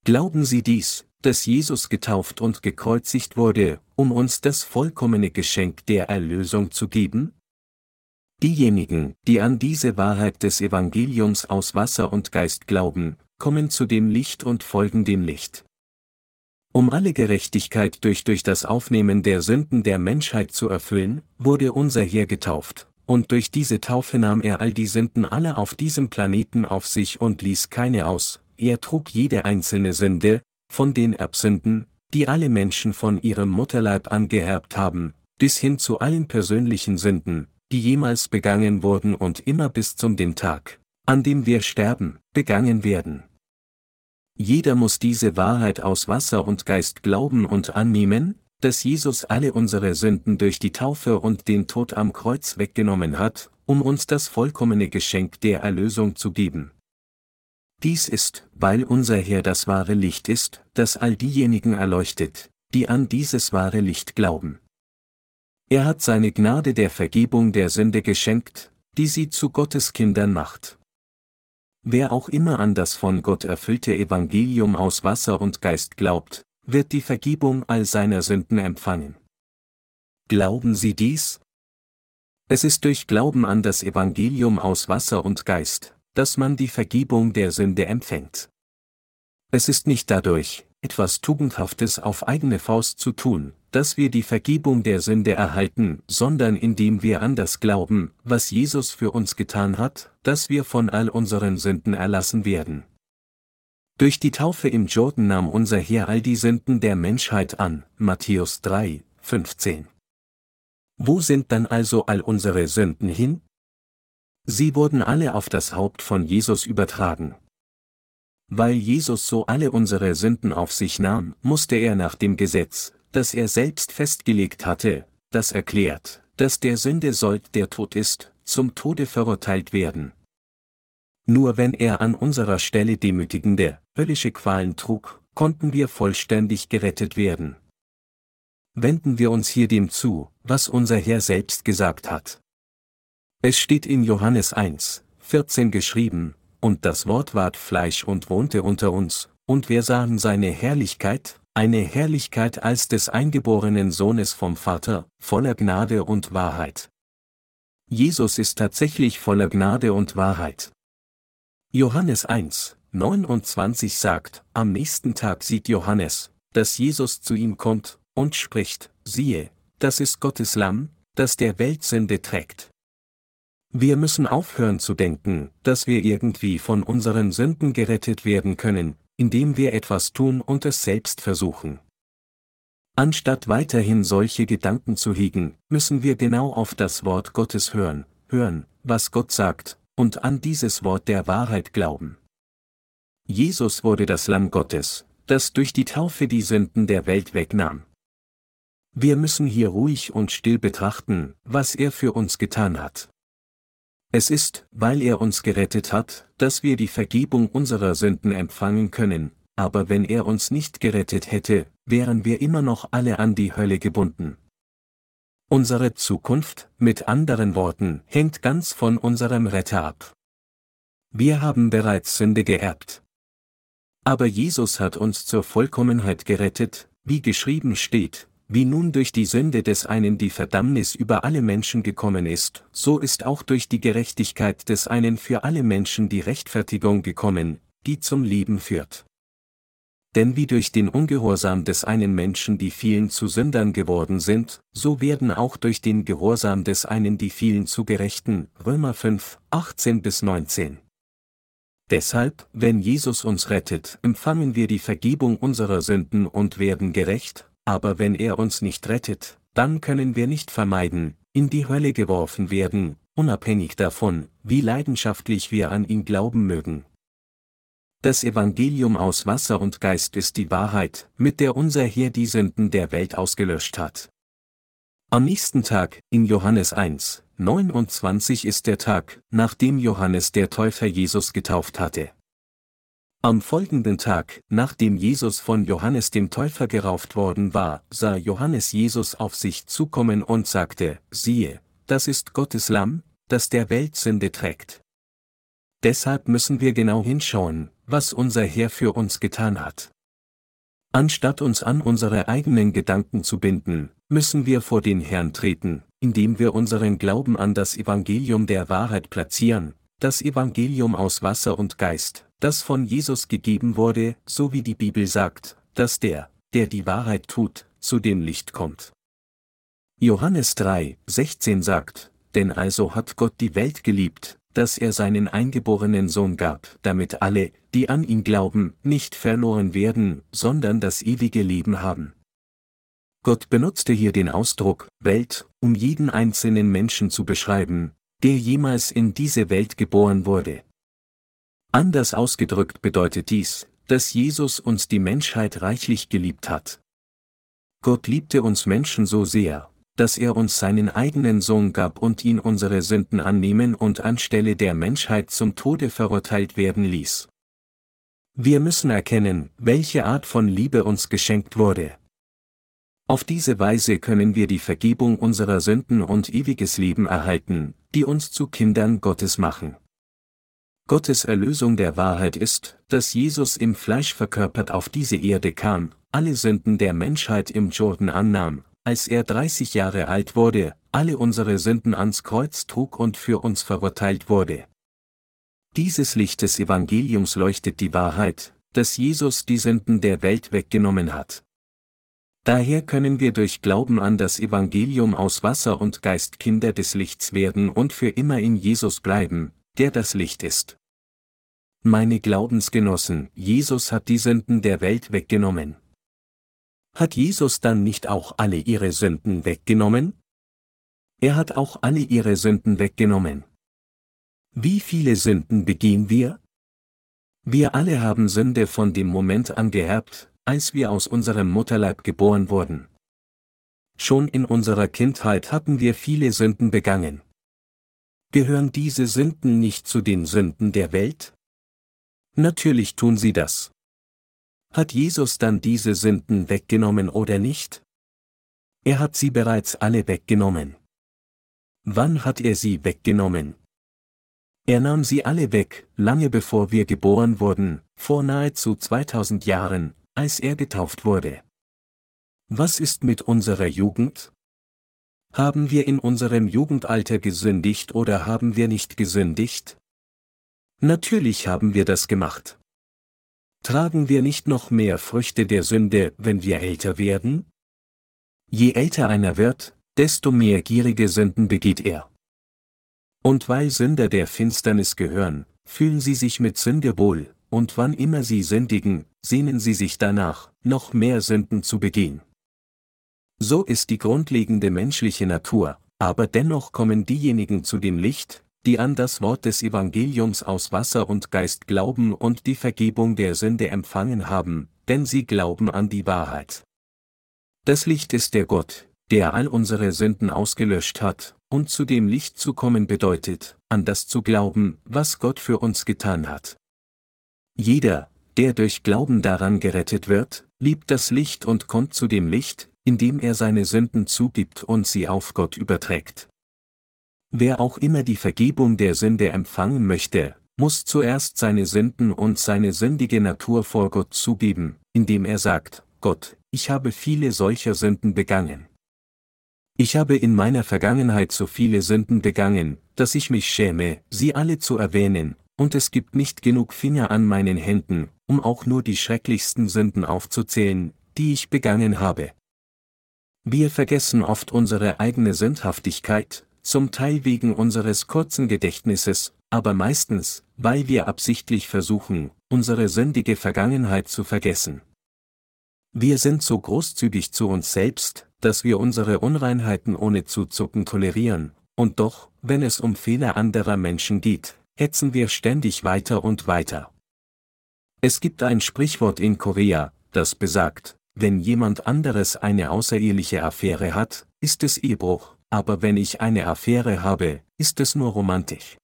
Glauben Sie dies, dass Jesus getauft und gekreuzigt wurde, um uns das vollkommene Geschenk der Erlösung zu geben? Diejenigen, die an diese Wahrheit des Evangeliums aus Wasser und Geist glauben, kommen zu dem Licht und folgen dem Licht. Um alle Gerechtigkeit durch durch das Aufnehmen der Sünden der Menschheit zu erfüllen, wurde unser Herr getauft, und durch diese Taufe nahm er all die Sünden aller auf diesem Planeten auf sich und ließ keine aus, er trug jede einzelne Sünde, von den Erbsünden, die alle Menschen von ihrem Mutterleib angeerbt haben, bis hin zu allen persönlichen Sünden, die jemals begangen wurden und immer bis zum dem Tag, an dem wir sterben, begangen werden. Jeder muss diese Wahrheit aus Wasser und Geist glauben und annehmen, dass Jesus alle unsere Sünden durch die Taufe und den Tod am Kreuz weggenommen hat, um uns das vollkommene Geschenk der Erlösung zu geben. Dies ist, weil unser Herr das wahre Licht ist, das all diejenigen erleuchtet, die an dieses wahre Licht glauben. Er hat seine Gnade der Vergebung der Sünde geschenkt, die sie zu Gottes Kindern macht. Wer auch immer an das von Gott erfüllte Evangelium aus Wasser und Geist glaubt, wird die Vergebung all seiner Sünden empfangen. Glauben Sie dies? Es ist durch Glauben an das Evangelium aus Wasser und Geist, dass man die Vergebung der Sünde empfängt. Es ist nicht dadurch, etwas Tugendhaftes auf eigene Faust zu tun, dass wir die Vergebung der Sünde erhalten, sondern indem wir an das glauben, was Jesus für uns getan hat, dass wir von all unseren Sünden erlassen werden. Durch die Taufe im Jordan nahm unser Herr all die Sünden der Menschheit an, Matthäus 3, 15. Wo sind dann also all unsere Sünden hin? Sie wurden alle auf das Haupt von Jesus übertragen. Weil Jesus so alle unsere Sünden auf sich nahm, musste er nach dem Gesetz, das er selbst festgelegt hatte, das erklärt, dass der Sünde sollt, der tot ist, zum Tode verurteilt werden. Nur wenn er an unserer Stelle demütigende, höllische Qualen trug, konnten wir vollständig gerettet werden. Wenden wir uns hier dem zu, was unser Herr selbst gesagt hat. Es steht in Johannes 1, 14 geschrieben, und das Wort ward Fleisch und wohnte unter uns, und wir sahen seine Herrlichkeit, eine Herrlichkeit als des eingeborenen Sohnes vom Vater, voller Gnade und Wahrheit. Jesus ist tatsächlich voller Gnade und Wahrheit. Johannes 1, 29 sagt, am nächsten Tag sieht Johannes, dass Jesus zu ihm kommt, und spricht, siehe, das ist Gottes Lamm, das der Welt Sünde trägt. Wir müssen aufhören zu denken, dass wir irgendwie von unseren Sünden gerettet werden können, indem wir etwas tun und es selbst versuchen. Anstatt weiterhin solche Gedanken zu hegen, müssen wir genau auf das Wort Gottes hören, hören, was Gott sagt, und an dieses Wort der Wahrheit glauben. Jesus wurde das Lamm Gottes, das durch die Taufe die Sünden der Welt wegnahm. Wir müssen hier ruhig und still betrachten, was er für uns getan hat. Es ist, weil er uns gerettet hat, dass wir die Vergebung unserer Sünden empfangen können, aber wenn er uns nicht gerettet hätte, wären wir immer noch alle an die Hölle gebunden. Unsere Zukunft, mit anderen Worten, hängt ganz von unserem Retter ab. Wir haben bereits Sünde geerbt. Aber Jesus hat uns zur Vollkommenheit gerettet, wie geschrieben steht, wie nun durch die Sünde des einen die Verdammnis über alle Menschen gekommen ist, so ist auch durch die Gerechtigkeit des einen für alle Menschen die Rechtfertigung gekommen, die zum Leben führt. Denn wie durch den Ungehorsam des einen Menschen die vielen zu Sündern geworden sind, so werden auch durch den Gehorsam des einen die vielen zu Gerechten, Römer 5, 18 bis 19. Deshalb, wenn Jesus uns rettet, empfangen wir die Vergebung unserer Sünden und werden gerecht, aber wenn er uns nicht rettet, dann können wir nicht vermeiden, in die Hölle geworfen werden, unabhängig davon, wie leidenschaftlich wir an ihn glauben mögen. Das Evangelium aus Wasser und Geist ist die Wahrheit, mit der unser Herr die Sünden der Welt ausgelöscht hat. Am nächsten Tag, in Johannes 1, 29 ist der Tag, nachdem Johannes der Täufer Jesus getauft hatte. Am folgenden Tag, nachdem Jesus von Johannes dem Täufer gerauft worden war, sah Johannes Jesus auf sich zukommen und sagte, siehe, das ist Gottes Lamm, das der Welt Sünde trägt. Deshalb müssen wir genau hinschauen, was unser Herr für uns getan hat. Anstatt uns an unsere eigenen Gedanken zu binden, müssen wir vor den Herrn treten, indem wir unseren Glauben an das Evangelium der Wahrheit platzieren, das Evangelium aus Wasser und Geist, das von Jesus gegeben wurde, so wie die Bibel sagt, dass der, der die Wahrheit tut, zu dem Licht kommt. Johannes 3, 16 sagt, denn also hat Gott die Welt geliebt, dass er seinen eingeborenen Sohn gab, damit alle, die an ihn glauben, nicht verloren werden, sondern das ewige Leben haben. Gott benutzte hier den Ausdruck Welt, um jeden einzelnen Menschen zu beschreiben, der jemals in diese Welt geboren wurde. Anders ausgedrückt bedeutet dies, dass Jesus uns die Menschheit reichlich geliebt hat. Gott liebte uns Menschen so sehr, dass er uns seinen eigenen Sohn gab und ihn unsere Sünden annehmen und anstelle der Menschheit zum Tode verurteilt werden ließ. Wir müssen erkennen, welche Art von Liebe uns geschenkt wurde. Auf diese Weise können wir die Vergebung unserer Sünden und ewiges Leben erhalten, die uns zu Kindern Gottes machen. Gottes Erlösung der Wahrheit ist, dass Jesus im Fleisch verkörpert auf diese Erde kam, alle Sünden der Menschheit im Jordan annahm, als er 30 Jahre alt wurde, alle unsere Sünden ans Kreuz trug und für uns verurteilt wurde. Dieses Licht des Evangeliums leuchtet die Wahrheit, dass Jesus die Sünden der Welt weggenommen hat. Daher können wir durch Glauben an das Evangelium aus Wasser und Geist Kinder des Lichts werden und für immer in Jesus bleiben, der das Licht ist. Meine Glaubensgenossen, Jesus hat die Sünden der Welt weggenommen. Hat Jesus dann nicht auch alle ihre Sünden weggenommen? Er hat auch alle ihre Sünden weggenommen. Wie viele Sünden begehen wir? Wir alle haben Sünde von dem Moment an geerbt, als wir aus unserem Mutterleib geboren wurden. Schon in unserer Kindheit hatten wir viele Sünden begangen. Gehören diese Sünden nicht zu den Sünden der Welt? Natürlich tun sie das. Hat Jesus dann diese Sünden weggenommen oder nicht? Er hat sie bereits alle weggenommen. Wann hat er sie weggenommen? Er nahm sie alle weg, lange bevor wir geboren wurden, vor nahezu 2000 Jahren, als er getauft wurde. Was ist mit unserer Jugend? Haben wir in unserem Jugendalter gesündigt oder haben wir nicht gesündigt? Natürlich haben wir das gemacht. Tragen wir nicht noch mehr Früchte der Sünde, wenn wir älter werden? Je älter einer wird, desto mehr gierige Sünden begeht er. Und weil Sünder der Finsternis gehören, fühlen sie sich mit Sünde wohl, und wann immer sie sündigen, sehnen sie sich danach, noch mehr Sünden zu begehen. So ist die grundlegende menschliche Natur, aber dennoch kommen diejenigen zu dem Licht, die an das Wort des Evangeliums aus Wasser und Geist glauben und die Vergebung der Sünde empfangen haben, denn sie glauben an die Wahrheit. Das Licht ist der Gott, der all unsere Sünden ausgelöscht hat, und zu dem Licht zu kommen bedeutet, an das zu glauben, was Gott für uns getan hat. Jeder, der durch Glauben daran gerettet wird, liebt das Licht und kommt zu dem Licht, indem er seine Sünden zugibt und sie auf Gott überträgt. Wer auch immer die Vergebung der Sünde empfangen möchte, muss zuerst seine Sünden und seine sündige Natur vor Gott zugeben, indem er sagt, Gott, ich habe viele solcher Sünden begangen. Ich habe in meiner Vergangenheit so viele Sünden begangen, dass ich mich schäme, sie alle zu erwähnen, und es gibt nicht genug Finger an meinen Händen, um auch nur die schrecklichsten Sünden aufzuzählen, die ich begangen habe. Wir vergessen oft unsere eigene Sündhaftigkeit, zum Teil wegen unseres kurzen Gedächtnisses, aber meistens, weil wir absichtlich versuchen, unsere sündige Vergangenheit zu vergessen. Wir sind so großzügig zu uns selbst, dass wir unsere Unreinheiten ohne zuzucken tolerieren, und doch, wenn es um Fehler anderer Menschen geht, hetzen wir ständig weiter und weiter. Es gibt ein Sprichwort in Korea, das besagt, wenn jemand anderes eine außereheliche Affäre hat, ist es Ehebruch, aber wenn ich eine Affäre habe, ist es nur romantisch.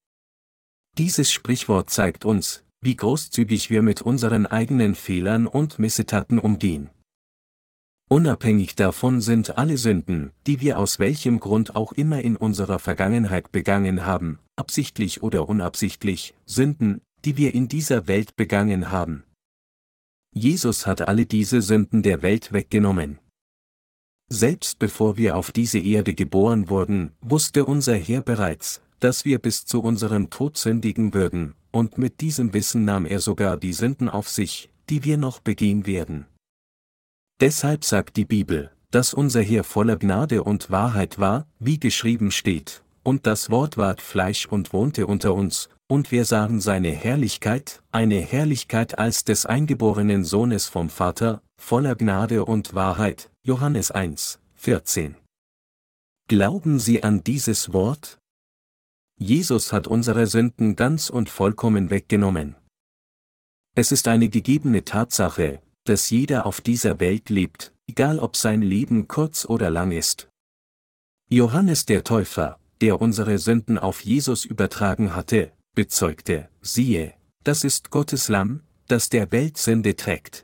Dieses Sprichwort zeigt uns, wie großzügig wir mit unseren eigenen Fehlern und Missetaten umgehen. Unabhängig davon sind alle Sünden, die wir aus welchem Grund auch immer in unserer Vergangenheit begangen haben, absichtlich oder unabsichtlich, Sünden, die wir in dieser Welt begangen haben. Jesus hat alle diese Sünden der Welt weggenommen. Selbst bevor wir auf diese Erde geboren wurden, wusste unser Herr bereits, dass wir bis zu unserem Tod sündigen würden, und mit diesem Wissen nahm er sogar die Sünden auf sich, die wir noch begehen werden. Deshalb sagt die Bibel, dass unser Herr voller Gnade und Wahrheit war, wie geschrieben steht, und das Wort ward Fleisch und wohnte unter uns, und wir sahen seine Herrlichkeit, eine Herrlichkeit als des eingeborenen Sohnes vom Vater, voller Gnade und Wahrheit, Johannes 1, 14. Glauben Sie an dieses Wort? Jesus hat unsere Sünden ganz und vollkommen weggenommen. Es ist eine gegebene Tatsache, dass jeder auf dieser Welt lebt, egal ob sein Leben kurz oder lang ist. Johannes der Täufer, der unsere Sünden auf Jesus übertragen hatte, bezeugte, siehe, das ist Gottes Lamm, das der Welt Sünde trägt.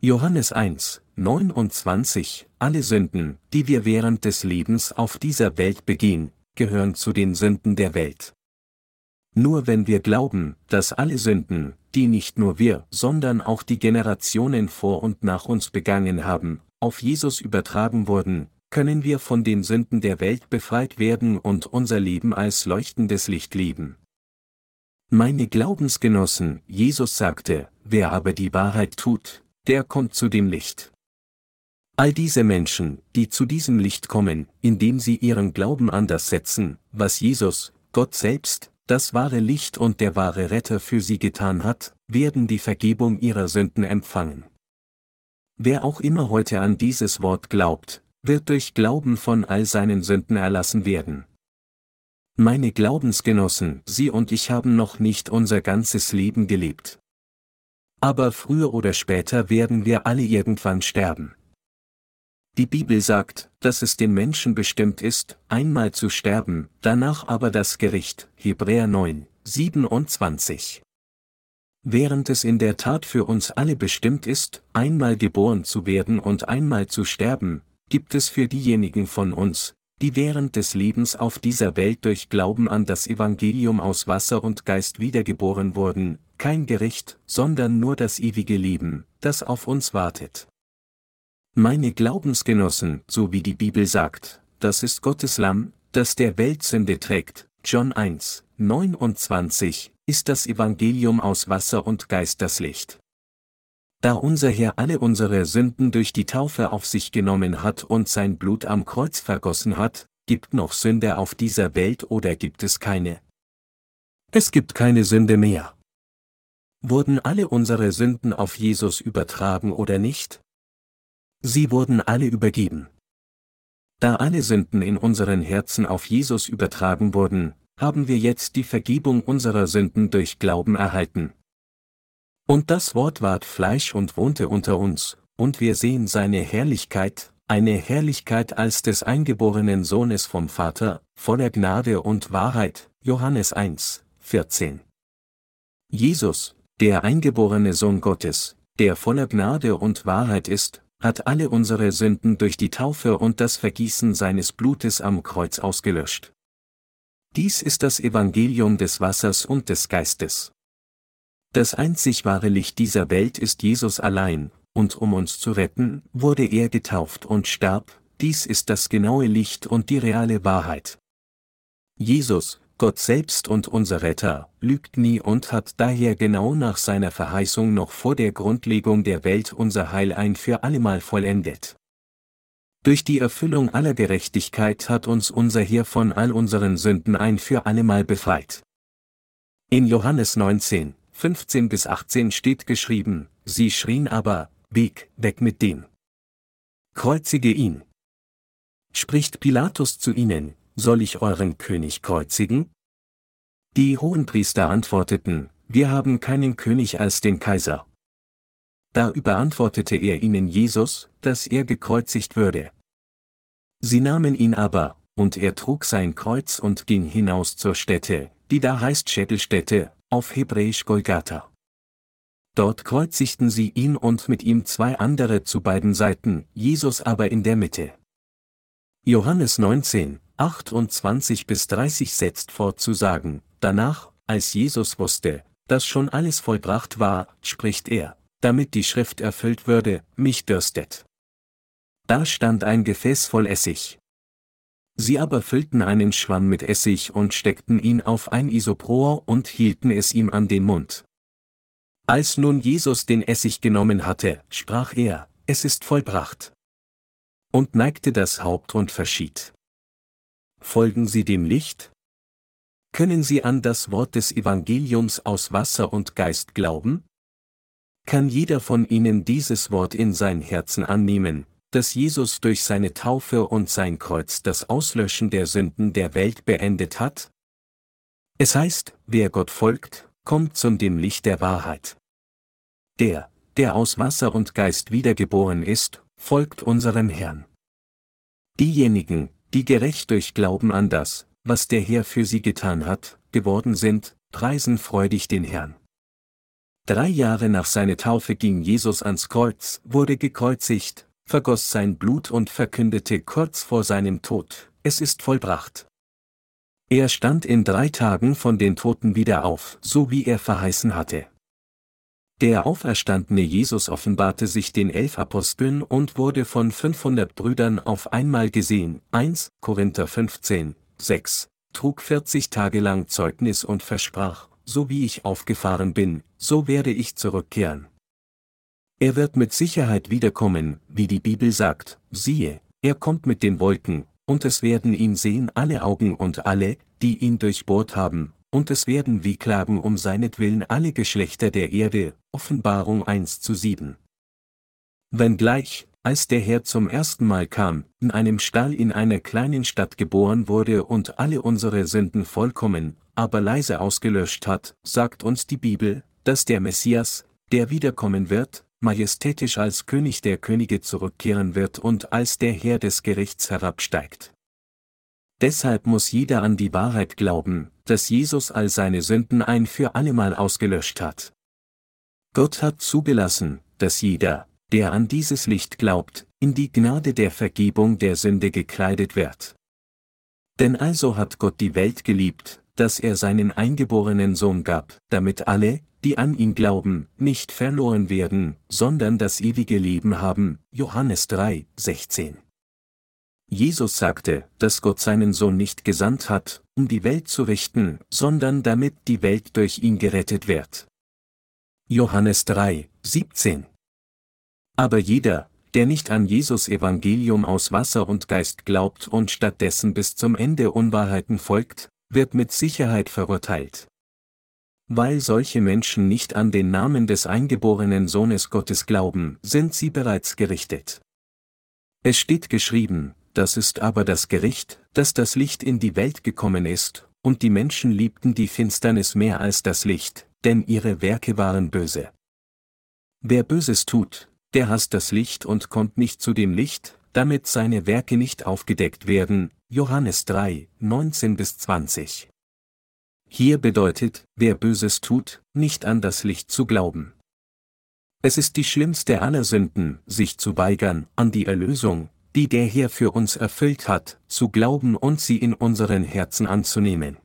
Johannes 1, 29, alle Sünden, die wir während des Lebens auf dieser Welt begehen, gehören zu den Sünden der Welt. Nur wenn wir glauben, dass alle Sünden, die nicht nur wir, sondern auch die Generationen vor und nach uns begangen haben, auf Jesus übertragen wurden, können wir von den Sünden der Welt befreit werden und unser Leben als leuchtendes Licht leben. Meine Glaubensgenossen, Jesus sagte, wer aber die Wahrheit tut, der kommt zu dem Licht. All diese Menschen, die zu diesem Licht kommen, indem sie ihren Glauben an das setzen, was Jesus, Gott selbst, das wahre Licht und der wahre Retter für sie getan hat, werden die Vergebung ihrer Sünden empfangen. Wer auch immer heute an dieses Wort glaubt, wird durch Glauben von all seinen Sünden erlassen werden. Meine Glaubensgenossen, Sie und ich haben noch nicht unser ganzes Leben gelebt. Aber früher oder später werden wir alle irgendwann sterben. Die Bibel sagt, dass es den Menschen bestimmt ist, einmal zu sterben, danach aber das Gericht, Hebräer 9, 27. Während es in der Tat für uns alle bestimmt ist, einmal geboren zu werden und einmal zu sterben, gibt es für diejenigen von uns, die während des Lebens auf dieser Welt durch Glauben an das Evangelium aus Wasser und Geist wiedergeboren wurden, kein Gericht, sondern nur das ewige Leben, das auf uns wartet. Meine Glaubensgenossen, so wie die Bibel sagt, das ist Gottes Lamm, das der Welt Sünde trägt. John 1, 29, ist das Evangelium aus Wasser und Geist das Licht. Da unser Herr alle unsere Sünden durch die Taufe auf sich genommen hat und sein Blut am Kreuz vergossen hat, gibt noch Sünde auf dieser Welt oder gibt es keine? Es gibt keine Sünde mehr. Wurden alle unsere Sünden auf Jesus übertragen oder nicht? Sie wurden alle übergeben. Da alle Sünden in unseren Herzen auf Jesus übertragen wurden, haben wir jetzt die Vergebung unserer Sünden durch Glauben erhalten. Und das Wort ward Fleisch und wohnte unter uns, und wir sehen seine Herrlichkeit, eine Herrlichkeit als des eingeborenen Sohnes vom Vater, voller Gnade und Wahrheit, Johannes 1, 14. Jesus, der eingeborene Sohn Gottes, der voller Gnade und Wahrheit ist, hat alle unsere Sünden durch die Taufe und das Vergießen seines Blutes am Kreuz ausgelöscht. Dies ist das Evangelium des Wassers und des Geistes. Das einzig wahre Licht dieser Welt ist Jesus allein, und um uns zu retten, wurde er getauft und starb, dies ist das genaue Licht und die reale Wahrheit. Jesus, Gott selbst und unser Retter, lügt nie und hat daher genau nach seiner Verheißung noch vor der Grundlegung der Welt unser Heil ein für allemal vollendet. Durch die Erfüllung aller Gerechtigkeit hat uns unser Herr von all unseren Sünden ein für allemal befreit. In Johannes 19, 15 bis 18 steht geschrieben, sie schrien aber, Weg, weg mit dem. Kreuzige ihn. Spricht Pilatus zu ihnen, soll ich euren König kreuzigen? Die Hohenpriester antworteten, wir haben keinen König als den Kaiser. Da überantwortete er ihnen Jesus, dass er gekreuzigt würde. Sie nahmen ihn aber, und er trug sein Kreuz und ging hinaus zur Stätte, die da heißt Schädelstätte, auf Hebräisch Golgatha. Dort kreuzigten sie ihn und mit ihm zwei andere zu beiden Seiten, Jesus aber in der Mitte. Johannes 19, 28 bis 30 setzt fort zu sagen, danach, als Jesus wusste, dass schon alles vollbracht war, spricht er, damit die Schrift erfüllt würde, mich dürstet. Da stand ein Gefäß voll Essig. Sie aber füllten einen Schwamm mit Essig und steckten ihn auf ein Isopror und hielten es ihm an den Mund. Als nun Jesus den Essig genommen hatte, sprach er, es ist vollbracht. Und neigte das Haupt und verschied. Folgen Sie dem Licht? Können Sie an das Wort des Evangeliums aus Wasser und Geist glauben? Kann jeder von Ihnen dieses Wort in sein Herzen annehmen, dass Jesus durch seine Taufe und sein Kreuz das Auslöschen der Sünden der Welt beendet hat? Es heißt, wer Gott folgt, kommt zum dem Licht der Wahrheit. Der, der aus Wasser und Geist wiedergeboren ist, folgt unserem Herrn. Diejenigen, die gerecht durch Glauben an das, was der Herr für sie getan hat, geworden sind, preisen freudig den Herrn. Drei Jahre nach seiner Taufe ging Jesus ans Kreuz, wurde gekreuzigt, vergoss sein Blut und verkündete kurz vor seinem Tod, es ist vollbracht. Er stand in drei Tagen von den Toten wieder auf, so wie er verheißen hatte. Der auferstandene Jesus offenbarte sich den elf Aposteln und wurde von 500 Brüdern auf einmal gesehen. 1 Korinther 15, 6 trug 40 Tage lang Zeugnis und versprach, so wie ich aufgefahren bin, so werde ich zurückkehren. Er wird mit Sicherheit wiederkommen, wie die Bibel sagt, siehe, er kommt mit den Wolken, und es werden ihn sehen alle Augen und alle, die ihn durchbohrt haben, und es werden wie klagen um seinetwillen alle Geschlechter der Erde, Offenbarung 1 zu 7. Wenngleich, als der Herr zum ersten Mal kam, in einem Stall in einer kleinen Stadt geboren wurde und alle unsere Sünden vollkommen, aber leise ausgelöscht hat, sagt uns die Bibel, dass der Messias, der wiederkommen wird, majestätisch als König der Könige zurückkehren wird und als der Herr des Gerichts herabsteigt. Deshalb muss jeder an die Wahrheit glauben, dass Jesus all seine Sünden ein für allemal ausgelöscht hat. Gott hat zugelassen, dass jeder, der an dieses Licht glaubt, in die Gnade der Vergebung der Sünde gekleidet wird. Denn also hat Gott die Welt geliebt, dass er seinen eingeborenen Sohn gab, damit alle, die an ihn glauben, nicht verloren werden, sondern das ewige Leben haben. Johannes 3, 16. Jesus sagte, dass Gott seinen Sohn nicht gesandt hat, um die Welt zu richten, sondern damit die Welt durch ihn gerettet wird. Johannes 3, 17. Aber jeder, der nicht an Jesus Evangelium aus Wasser und Geist glaubt und stattdessen bis zum Ende Unwahrheiten folgt, wird mit Sicherheit verurteilt. Weil solche Menschen nicht an den Namen des eingeborenen Sohnes Gottes glauben, sind sie bereits gerichtet. Es steht geschrieben, das ist aber das Gericht, dass das Licht in die Welt gekommen ist, und die Menschen liebten die Finsternis mehr als das Licht, denn ihre Werke waren böse. Wer Böses tut, der hasst das Licht und kommt nicht zu dem Licht, damit seine Werke nicht aufgedeckt werden. Johannes 3, 19 bis 20. Hier bedeutet, wer Böses tut, nicht an das Licht zu glauben. Es ist die schlimmste aller Sünden, sich zu weigern, an die Erlösung, die der Herr für uns erfüllt hat, zu glauben und sie in unseren Herzen anzunehmen.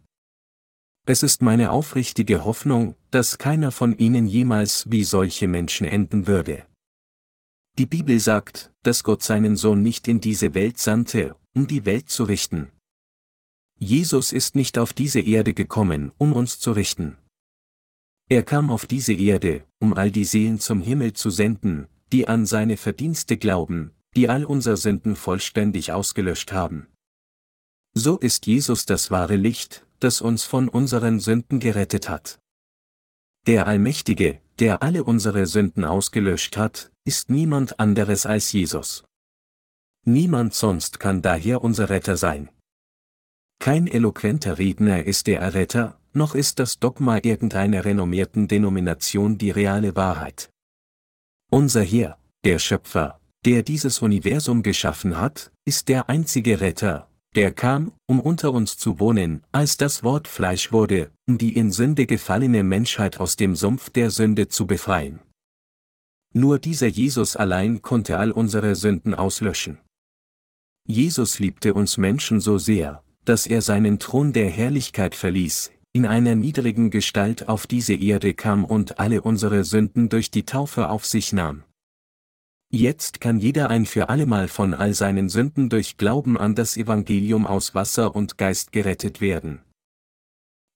Es ist meine aufrichtige Hoffnung, dass keiner von ihnen jemals wie solche Menschen enden würde. Die Bibel sagt, dass Gott seinen Sohn nicht in diese Welt sandte, um die Welt zu richten, Jesus ist nicht auf diese Erde gekommen, um uns zu richten. Er kam auf diese Erde, um all die Seelen zum Himmel zu senden, die an seine Verdienste glauben, die all unser Sünden vollständig ausgelöscht haben. So ist Jesus das wahre Licht, das uns von unseren Sünden gerettet hat. Der Allmächtige, der alle unsere Sünden ausgelöscht hat, ist niemand anderes als Jesus. Niemand sonst kann daher unser Retter sein. Kein eloquenter Redner ist der Erretter, noch ist das Dogma irgendeiner renommierten Denomination die reale Wahrheit. Unser Herr, der Schöpfer, der dieses Universum geschaffen hat, ist der einzige Retter, der kam, um unter uns zu wohnen, als das Wort Fleisch wurde, um die in Sünde gefallene Menschheit aus dem Sumpf der Sünde zu befreien. Nur dieser Jesus allein konnte all unsere Sünden auslöschen. Jesus liebte uns Menschen so sehr, dass er seinen Thron der Herrlichkeit verließ, in einer niedrigen Gestalt auf diese Erde kam und alle unsere Sünden durch die Taufe auf sich nahm. Jetzt kann jeder ein für allemal von all seinen Sünden durch Glauben an das Evangelium aus Wasser und Geist gerettet werden.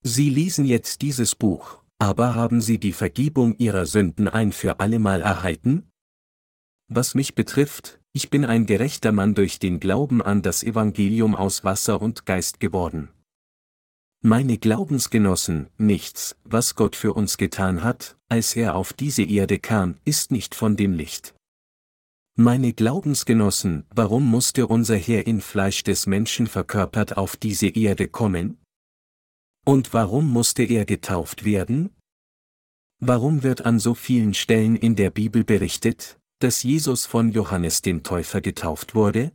Sie lesen jetzt dieses Buch, aber haben Sie die Vergebung Ihrer Sünden ein für allemal erhalten? Was mich betrifft, ich bin ein gerechter Mann durch den Glauben an das Evangelium aus Wasser und Geist geworden. Meine Glaubensgenossen, nichts, was Gott für uns getan hat, als er auf diese Erde kam, ist nicht von dem Licht. Meine Glaubensgenossen, warum musste unser Herr in Fleisch des Menschen verkörpert auf diese Erde kommen? Und warum musste er getauft werden? Warum wird an so vielen Stellen in der Bibel berichtet, dass Jesus von Johannes dem Täufer getauft wurde?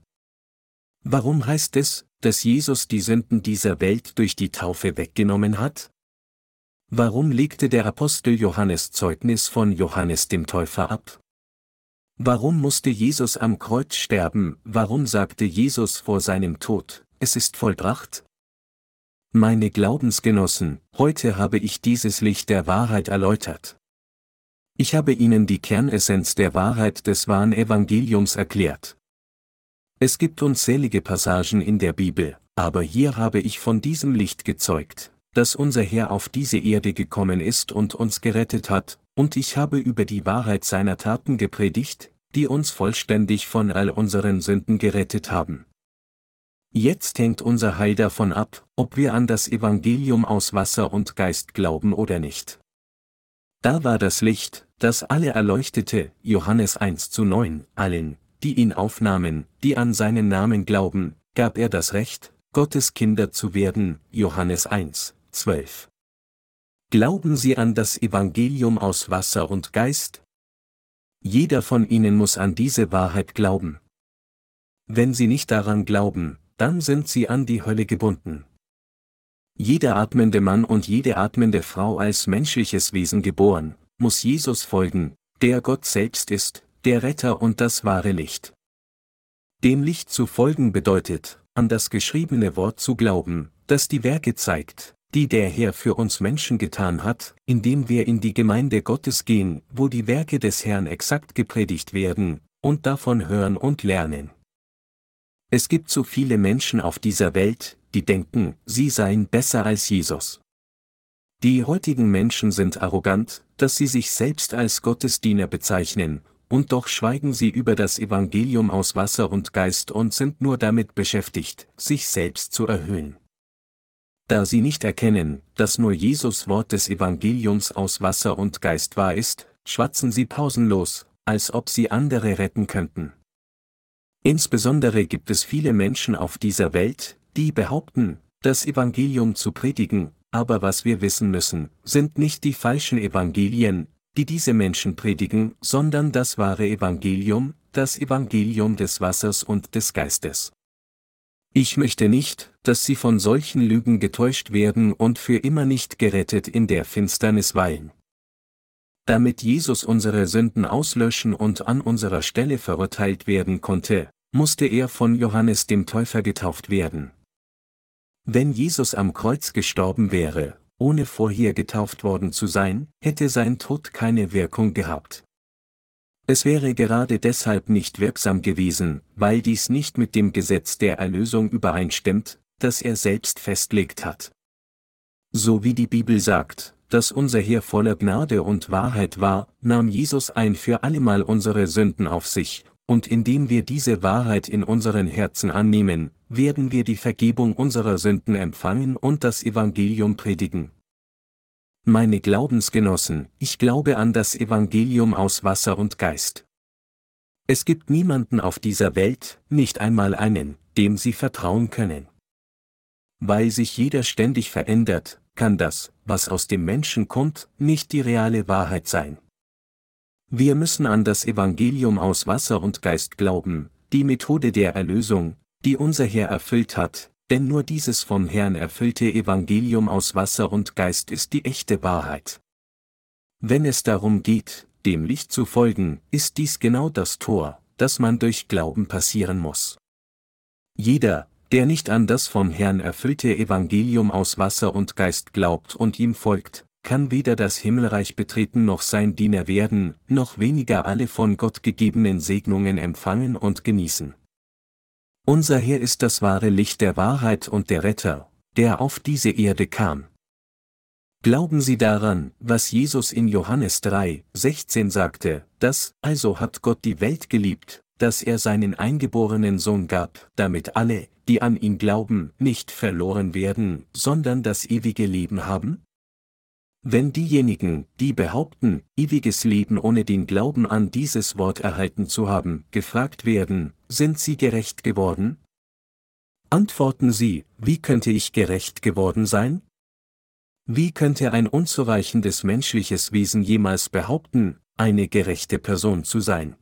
Warum heißt es, dass Jesus die Sünden dieser Welt durch die Taufe weggenommen hat? Warum legte der Apostel Johannes Zeugnis von Johannes dem Täufer ab? Warum musste Jesus am Kreuz sterben, warum sagte Jesus vor seinem Tod, es ist vollbracht? Meine Glaubensgenossen, heute habe ich dieses Licht der Wahrheit erläutert. Ich habe Ihnen die Kernessenz der Wahrheit des wahren Evangeliums erklärt. Es gibt unzählige Passagen in der Bibel, aber hier habe ich von diesem Licht gezeugt, dass unser Herr auf diese Erde gekommen ist und uns gerettet hat, und ich habe über die Wahrheit seiner Taten gepredigt, die uns vollständig von all unseren Sünden gerettet haben. Jetzt hängt unser Heil davon ab, ob wir an das Evangelium aus Wasser und Geist glauben oder nicht. Da war das Licht, das alle erleuchtete, Johannes 1 zu 9, allen, die ihn aufnahmen, die an seinen Namen glauben, gab er das Recht, Gottes Kinder zu werden, Johannes 1, 12. Glauben Sie an das Evangelium aus Wasser und Geist? Jeder von Ihnen muss an diese Wahrheit glauben. Wenn Sie nicht daran glauben, dann sind Sie an die Hölle gebunden. Jeder atmende Mann und jede atmende Frau als menschliches Wesen geboren, muss Jesus folgen, der Gott selbst ist, der Retter und das wahre Licht. Dem Licht zu folgen bedeutet, an das geschriebene Wort zu glauben, das die Werke zeigt, die der Herr für uns Menschen getan hat, indem wir in die Gemeinde Gottes gehen, wo die Werke des Herrn exakt gepredigt werden, und davon hören und lernen. Es gibt so viele Menschen auf dieser Welt, die denken, sie seien besser als Jesus. Die heutigen Menschen sind arrogant, dass sie sich selbst als Gottesdiener bezeichnen, und doch schweigen sie über das Evangelium aus Wasser und Geist und sind nur damit beschäftigt, sich selbst zu erhöhen. Da sie nicht erkennen, dass nur Jesus Wort des Evangeliums aus Wasser und Geist wahr ist, schwatzen sie pausenlos, als ob sie andere retten könnten. Insbesondere gibt es viele Menschen auf dieser Welt, die behaupten, das Evangelium zu predigen, aber was wir wissen müssen, sind nicht die falschen Evangelien, die diese Menschen predigen, sondern das wahre Evangelium, das Evangelium des Wassers und des Geistes. Ich möchte nicht, dass sie von solchen Lügen getäuscht werden und für immer nicht gerettet in der Finsternis weilen. Damit Jesus unsere Sünden auslöschen und an unserer Stelle verurteilt werden konnte, musste er von Johannes dem Täufer getauft werden. Wenn Jesus am Kreuz gestorben wäre, ohne vorher getauft worden zu sein, hätte sein Tod keine Wirkung gehabt. Es wäre gerade deshalb nicht wirksam gewesen, weil dies nicht mit dem Gesetz der Erlösung übereinstimmt, das er selbst festlegt hat. So wie die Bibel sagt, dass unser Herr voller Gnade und Wahrheit war, nahm Jesus ein für allemal unsere Sünden auf sich, und indem wir diese Wahrheit in unseren Herzen annehmen, werden wir die Vergebung unserer Sünden empfangen und das Evangelium predigen. Meine Glaubensgenossen, ich glaube an das Evangelium aus Wasser und Geist. Es gibt niemanden auf dieser Welt, nicht einmal einen, dem Sie vertrauen können. Weil sich jeder ständig verändert, kann das, was aus dem Menschen kommt, nicht die reale Wahrheit sein. Wir müssen an das Evangelium aus Wasser und Geist glauben, die Methode der Erlösung, die unser Herr erfüllt hat, denn nur dieses vom Herrn erfüllte Evangelium aus Wasser und Geist ist die echte Wahrheit. Wenn es darum geht, dem Licht zu folgen, ist dies genau das Tor, das man durch Glauben passieren muss. Jeder, der nicht an das vom Herrn erfüllte Evangelium aus Wasser und Geist glaubt und ihm folgt, kann weder das Himmelreich betreten noch sein Diener werden, noch weniger alle von Gott gegebenen Segnungen empfangen und genießen. Unser Herr ist das wahre Licht der Wahrheit und der Retter, der auf diese Erde kam. Glauben Sie daran, was Jesus in Johannes 3, 16 sagte, dass, also hat Gott die Welt geliebt, dass er seinen eingeborenen Sohn gab, damit alle, die an ihn glauben, nicht verloren werden, sondern das ewige Leben haben? Wenn diejenigen, die behaupten, ewiges Leben ohne den Glauben an dieses Wort erhalten zu haben, gefragt werden, sind sie gerecht geworden? Antworten sie, wie könnte ich gerecht geworden sein? Wie könnte ein unzureichendes menschliches Wesen jemals behaupten, eine gerechte Person zu sein?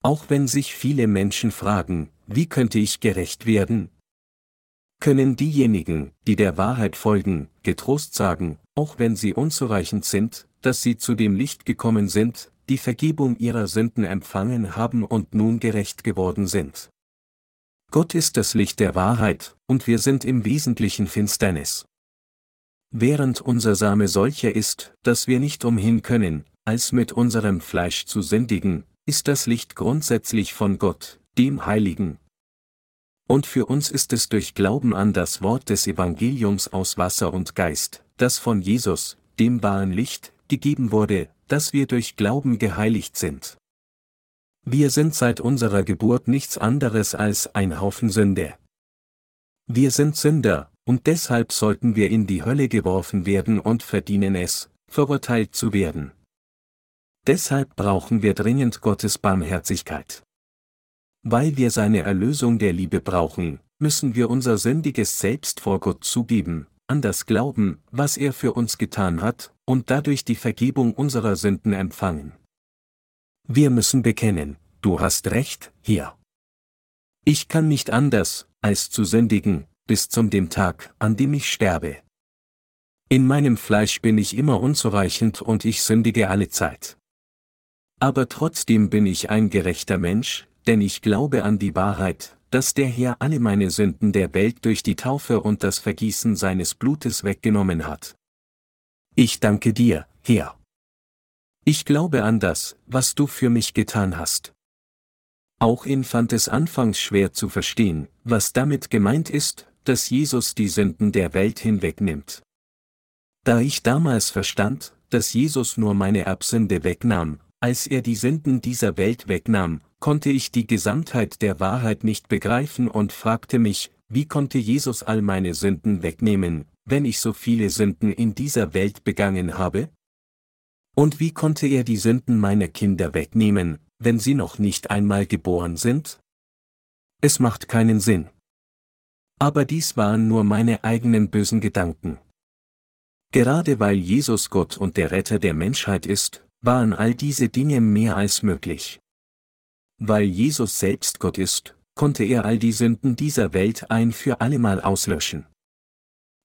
Auch wenn sich viele Menschen fragen, wie könnte ich gerecht werden, können diejenigen, die der Wahrheit folgen, getrost sagen, auch wenn sie unzureichend sind, dass sie zu dem Licht gekommen sind, die Vergebung ihrer Sünden empfangen haben und nun gerecht geworden sind. Gott ist das Licht der Wahrheit, und wir sind im Wesentlichen Finsternis. Während unser Same solcher ist, dass wir nicht umhin können, als mit unserem Fleisch zu sündigen, ist das Licht grundsätzlich von Gott, dem Heiligen. Und für uns ist es durch Glauben an das Wort des Evangeliums aus Wasser und Geist, das von Jesus, dem wahren Licht, gegeben wurde, dass wir durch Glauben geheiligt sind. Wir sind seit unserer Geburt nichts anderes als ein Haufen Sünde. Wir sind Sünder, und deshalb sollten wir in die Hölle geworfen werden und verdienen es, verurteilt zu werden. Deshalb brauchen wir dringend Gottes Barmherzigkeit. Weil wir seine Erlösung der Liebe brauchen, müssen wir unser sündiges Selbst vor Gott zugeben, an das glauben, was er für uns getan hat, und dadurch die Vergebung unserer Sünden empfangen. Wir müssen bekennen, du hast recht, hier. Ich kann nicht anders, als zu sündigen, bis zum dem Tag, an dem ich sterbe. In meinem Fleisch bin ich immer unzureichend und ich sündige alle Zeit. Aber trotzdem bin ich ein gerechter Mensch, denn ich glaube an die Wahrheit, dass der Herr alle meine Sünden der Welt durch die Taufe und das Vergießen seines Blutes weggenommen hat. Ich danke dir, Herr. Ich glaube an das, was du für mich getan hast. Auch ihn fand es anfangs schwer zu verstehen, was damit gemeint ist, dass Jesus die Sünden der Welt hinwegnimmt. Da ich damals verstand, dass Jesus nur meine Erbsünde wegnahm, als er die Sünden dieser Welt wegnahm, konnte ich die Gesamtheit der Wahrheit nicht begreifen und fragte mich, wie konnte Jesus all meine Sünden wegnehmen, wenn ich so viele Sünden in dieser Welt begangen habe? Und wie konnte er die Sünden meiner Kinder wegnehmen, wenn sie noch nicht einmal geboren sind? Es macht keinen Sinn. Aber dies waren nur meine eigenen bösen Gedanken. Gerade weil Jesus Gott und der Retter der Menschheit ist, waren all diese Dinge mehr als möglich. Weil Jesus selbst Gott ist, konnte er all die Sünden dieser Welt ein für allemal auslöschen.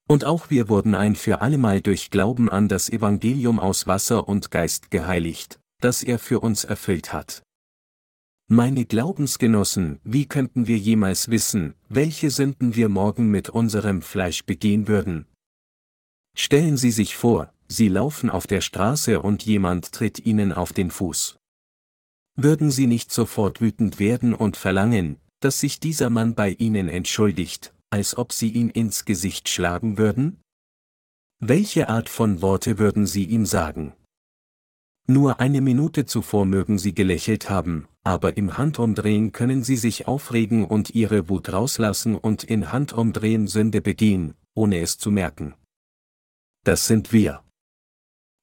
Und auch wir wurden ein für allemal durch Glauben an das Evangelium aus Wasser und Geist geheiligt, das er für uns erfüllt hat. Meine Glaubensgenossen, wie könnten wir jemals wissen, welche Sünden wir morgen mit unserem Fleisch begehen würden? Stellen Sie sich vor, Sie laufen auf der Straße und jemand tritt Ihnen auf den Fuß. Würden Sie nicht sofort wütend werden und verlangen, dass sich dieser Mann bei Ihnen entschuldigt, als ob Sie ihn ins Gesicht schlagen würden? Welche Art von Worte würden Sie ihm sagen? Nur eine Minute zuvor mögen Sie gelächelt haben, aber im Handumdrehen können sie sich aufregen und ihre Wut rauslassen und in Handumdrehen Sünde begehen, ohne es zu merken. Das sind wir.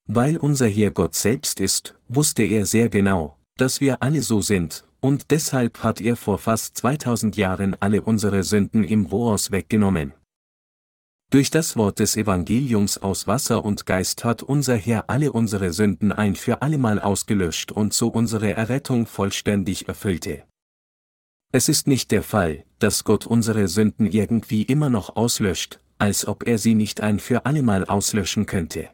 Weil unser Herr Gott selbst ist, wusste er sehr genau, dass wir alle so sind, und deshalb hat er vor fast 2000 Jahren alle unsere Sünden im Voraus weggenommen. Durch das Wort des Evangeliums aus Wasser und Geist hat unser Herr alle unsere Sünden ein für allemal ausgelöscht und so unsere Errettung vollständig erfüllte. Es ist nicht der Fall, dass Gott unsere Sünden irgendwie immer noch auslöscht, als ob er sie nicht ein für allemal auslöschen könnte.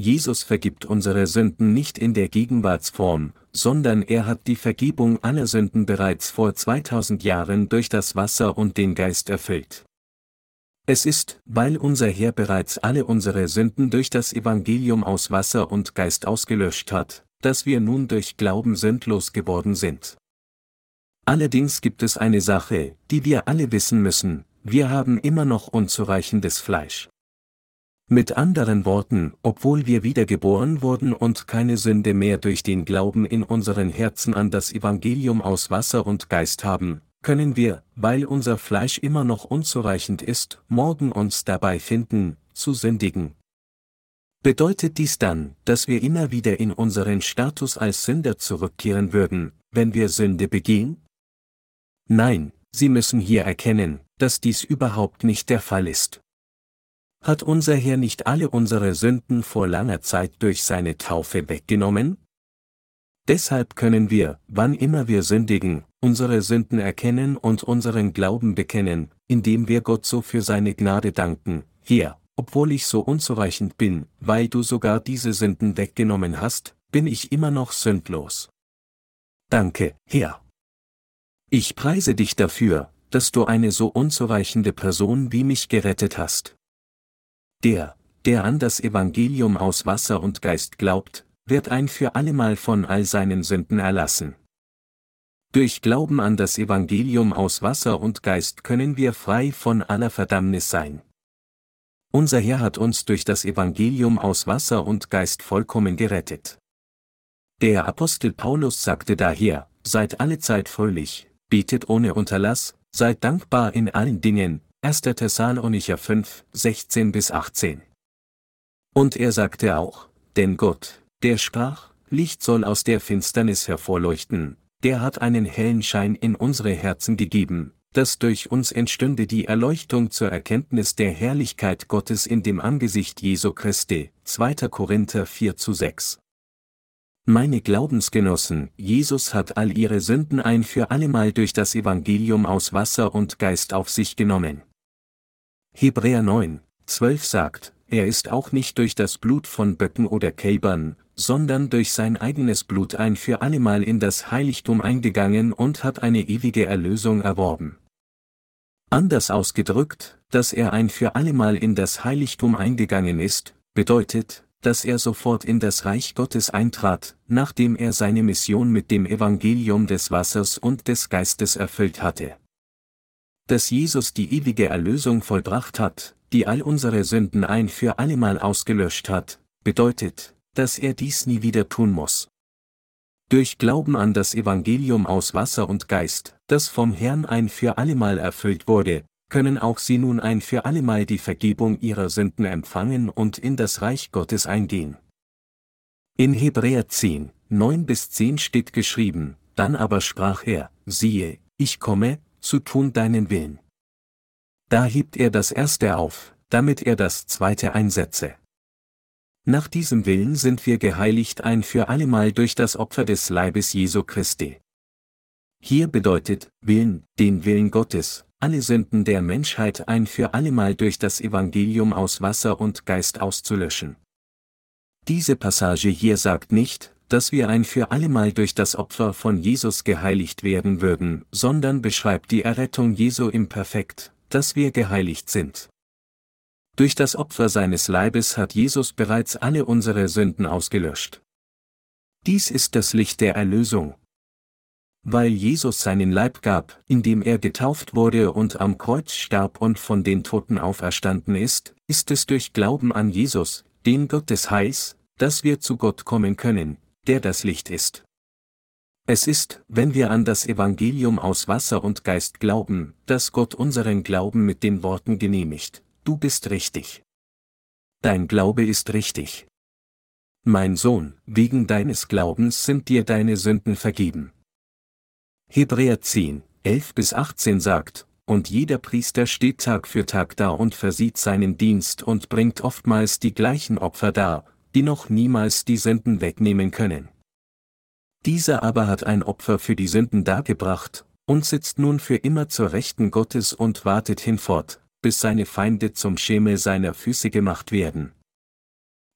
Jesus vergibt unsere Sünden nicht in der Gegenwartsform, sondern er hat die Vergebung aller Sünden bereits vor 2000 Jahren durch das Wasser und den Geist erfüllt. Es ist, weil unser Herr bereits alle unsere Sünden durch das Evangelium aus Wasser und Geist ausgelöscht hat, dass wir nun durch Glauben sündlos geworden sind. Allerdings gibt es eine Sache, die wir alle wissen müssen, wir haben immer noch unzureichendes Fleisch. Mit anderen Worten, obwohl wir wiedergeboren wurden und keine Sünde mehr durch den Glauben in unseren Herzen an das Evangelium aus Wasser und Geist haben, können wir, weil unser Fleisch immer noch unzureichend ist, morgen uns dabei finden, zu sündigen. Bedeutet dies dann, dass wir immer wieder in unseren Status als Sünder zurückkehren würden, wenn wir Sünde begehen? Nein, Sie müssen hier erkennen, dass dies überhaupt nicht der Fall ist. Hat unser Herr nicht alle unsere Sünden vor langer Zeit durch seine Taufe weggenommen? Deshalb können wir, wann immer wir sündigen, unsere Sünden erkennen und unseren Glauben bekennen, indem wir Gott so für seine Gnade danken, Herr, obwohl ich so unzureichend bin, weil du sogar diese Sünden weggenommen hast, bin ich immer noch sündlos. Danke, Herr. Ich preise dich dafür, dass du eine so unzureichende Person wie mich gerettet hast. Der, der an das Evangelium aus Wasser und Geist glaubt, wird ein für allemal von all seinen Sünden erlassen. Durch Glauben an das Evangelium aus Wasser und Geist können wir frei von aller Verdammnis sein. Unser Herr hat uns durch das Evangelium aus Wasser und Geist vollkommen gerettet. Der Apostel Paulus sagte daher, seid alle Zeit fröhlich, betet ohne Unterlass, seid dankbar in allen Dingen, 1. Thessalonicher 5, 16 bis 18. Und er sagte auch, denn Gott, der sprach, Licht soll aus der Finsternis hervorleuchten, der hat einen hellen Schein in unsere Herzen gegeben, dass durch uns entstünde die Erleuchtung zur Erkenntnis der Herrlichkeit Gottes in dem Angesicht Jesu Christi, 2. Korinther 4 zu 6. Meine Glaubensgenossen, Jesus hat all ihre Sünden ein für allemal durch das Evangelium aus Wasser und Geist auf sich genommen. Hebräer 9, 12 sagt, er ist auch nicht durch das Blut von Böcken oder Kälbern, sondern durch sein eigenes Blut ein für allemal in das Heiligtum eingegangen und hat eine ewige Erlösung erworben. Anders ausgedrückt, dass er ein für allemal in das Heiligtum eingegangen ist, bedeutet, dass er sofort in das Reich Gottes eintrat, nachdem er seine Mission mit dem Evangelium des Wassers und des Geistes erfüllt hatte. Dass Jesus die ewige Erlösung vollbracht hat, die all unsere Sünden ein für allemal ausgelöscht hat, bedeutet, dass er dies nie wieder tun muss. Durch Glauben an das Evangelium aus Wasser und Geist, das vom Herrn ein für allemal erfüllt wurde, können auch sie nun ein für allemal die Vergebung ihrer Sünden empfangen und in das Reich Gottes eingehen. In Hebräer 10, 9 bis 10 steht geschrieben, dann aber sprach er, siehe, ich komme, zu tun deinen Willen. Da hebt er das erste auf, damit er das zweite einsetze. Nach diesem Willen sind wir geheiligt ein für allemal durch das Opfer des Leibes Jesu Christi. Hier bedeutet Willen, den Willen Gottes, alle Sünden der Menschheit ein für allemal durch das Evangelium aus Wasser und Geist auszulöschen. Diese Passage hier sagt nicht, dass wir ein für allemal durch das Opfer von Jesus geheiligt werden würden, sondern beschreibt die Errettung Jesu im Perfekt, dass wir geheiligt sind. Durch das Opfer seines Leibes hat Jesus bereits alle unsere Sünden ausgelöscht. Dies ist das Licht der Erlösung. Weil Jesus seinen Leib gab, indem er getauft wurde und am Kreuz starb und von den Toten auferstanden ist, ist es durch Glauben an Jesus, den Gott des Heils, dass wir zu Gott kommen können, der das Licht ist. Es ist, wenn wir an das Evangelium aus Wasser und Geist glauben, dass Gott unseren Glauben mit den Worten genehmigt du bist richtig. Dein Glaube ist richtig. Mein Sohn, wegen deines Glaubens sind dir deine Sünden vergeben. Hebräer 10, 11 bis 18 sagt, und jeder Priester steht Tag für Tag da und versieht seinen Dienst und bringt oftmals die gleichen Opfer dar, die noch niemals die Sünden wegnehmen können. Dieser aber hat ein Opfer für die Sünden dargebracht, und sitzt nun für immer zur Rechten Gottes und wartet hinfort, bis seine Feinde zum Schemel seiner Füße gemacht werden.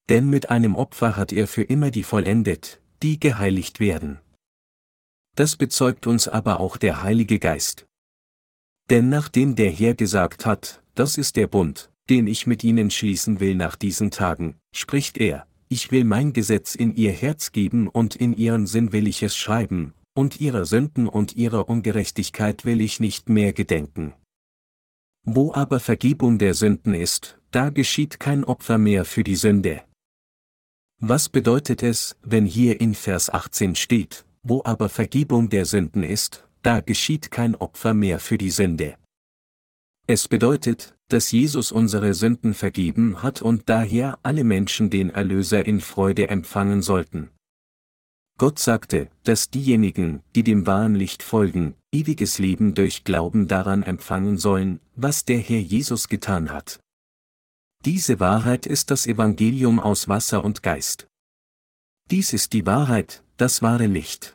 Denn mit einem Opfer hat er für immer die vollendet, die geheiligt werden. Das bezeugt uns aber auch der Heilige Geist. Denn nachdem der Herr gesagt hat, das ist der Bund, den ich mit ihnen schließen will nach diesen Tagen, spricht er, ich will mein Gesetz in ihr Herz geben und in ihren Sinn will ich es schreiben, und ihrer Sünden und ihrer Ungerechtigkeit will ich nicht mehr gedenken. Wo aber Vergebung der Sünden ist, da geschieht kein Opfer mehr für die Sünde. Was bedeutet es, wenn hier in Vers 18 steht, wo aber Vergebung der Sünden ist, da geschieht kein Opfer mehr für die Sünde? Es bedeutet, dass Jesus unsere Sünden vergeben hat und daher alle Menschen den Erlöser in Freude empfangen sollten. Gott sagte, dass diejenigen, die dem wahren Licht folgen, ewiges Leben durch Glauben daran empfangen sollen, was der Herr Jesus getan hat. Diese Wahrheit ist das Evangelium aus Wasser und Geist. Dies ist die Wahrheit, das wahre Licht.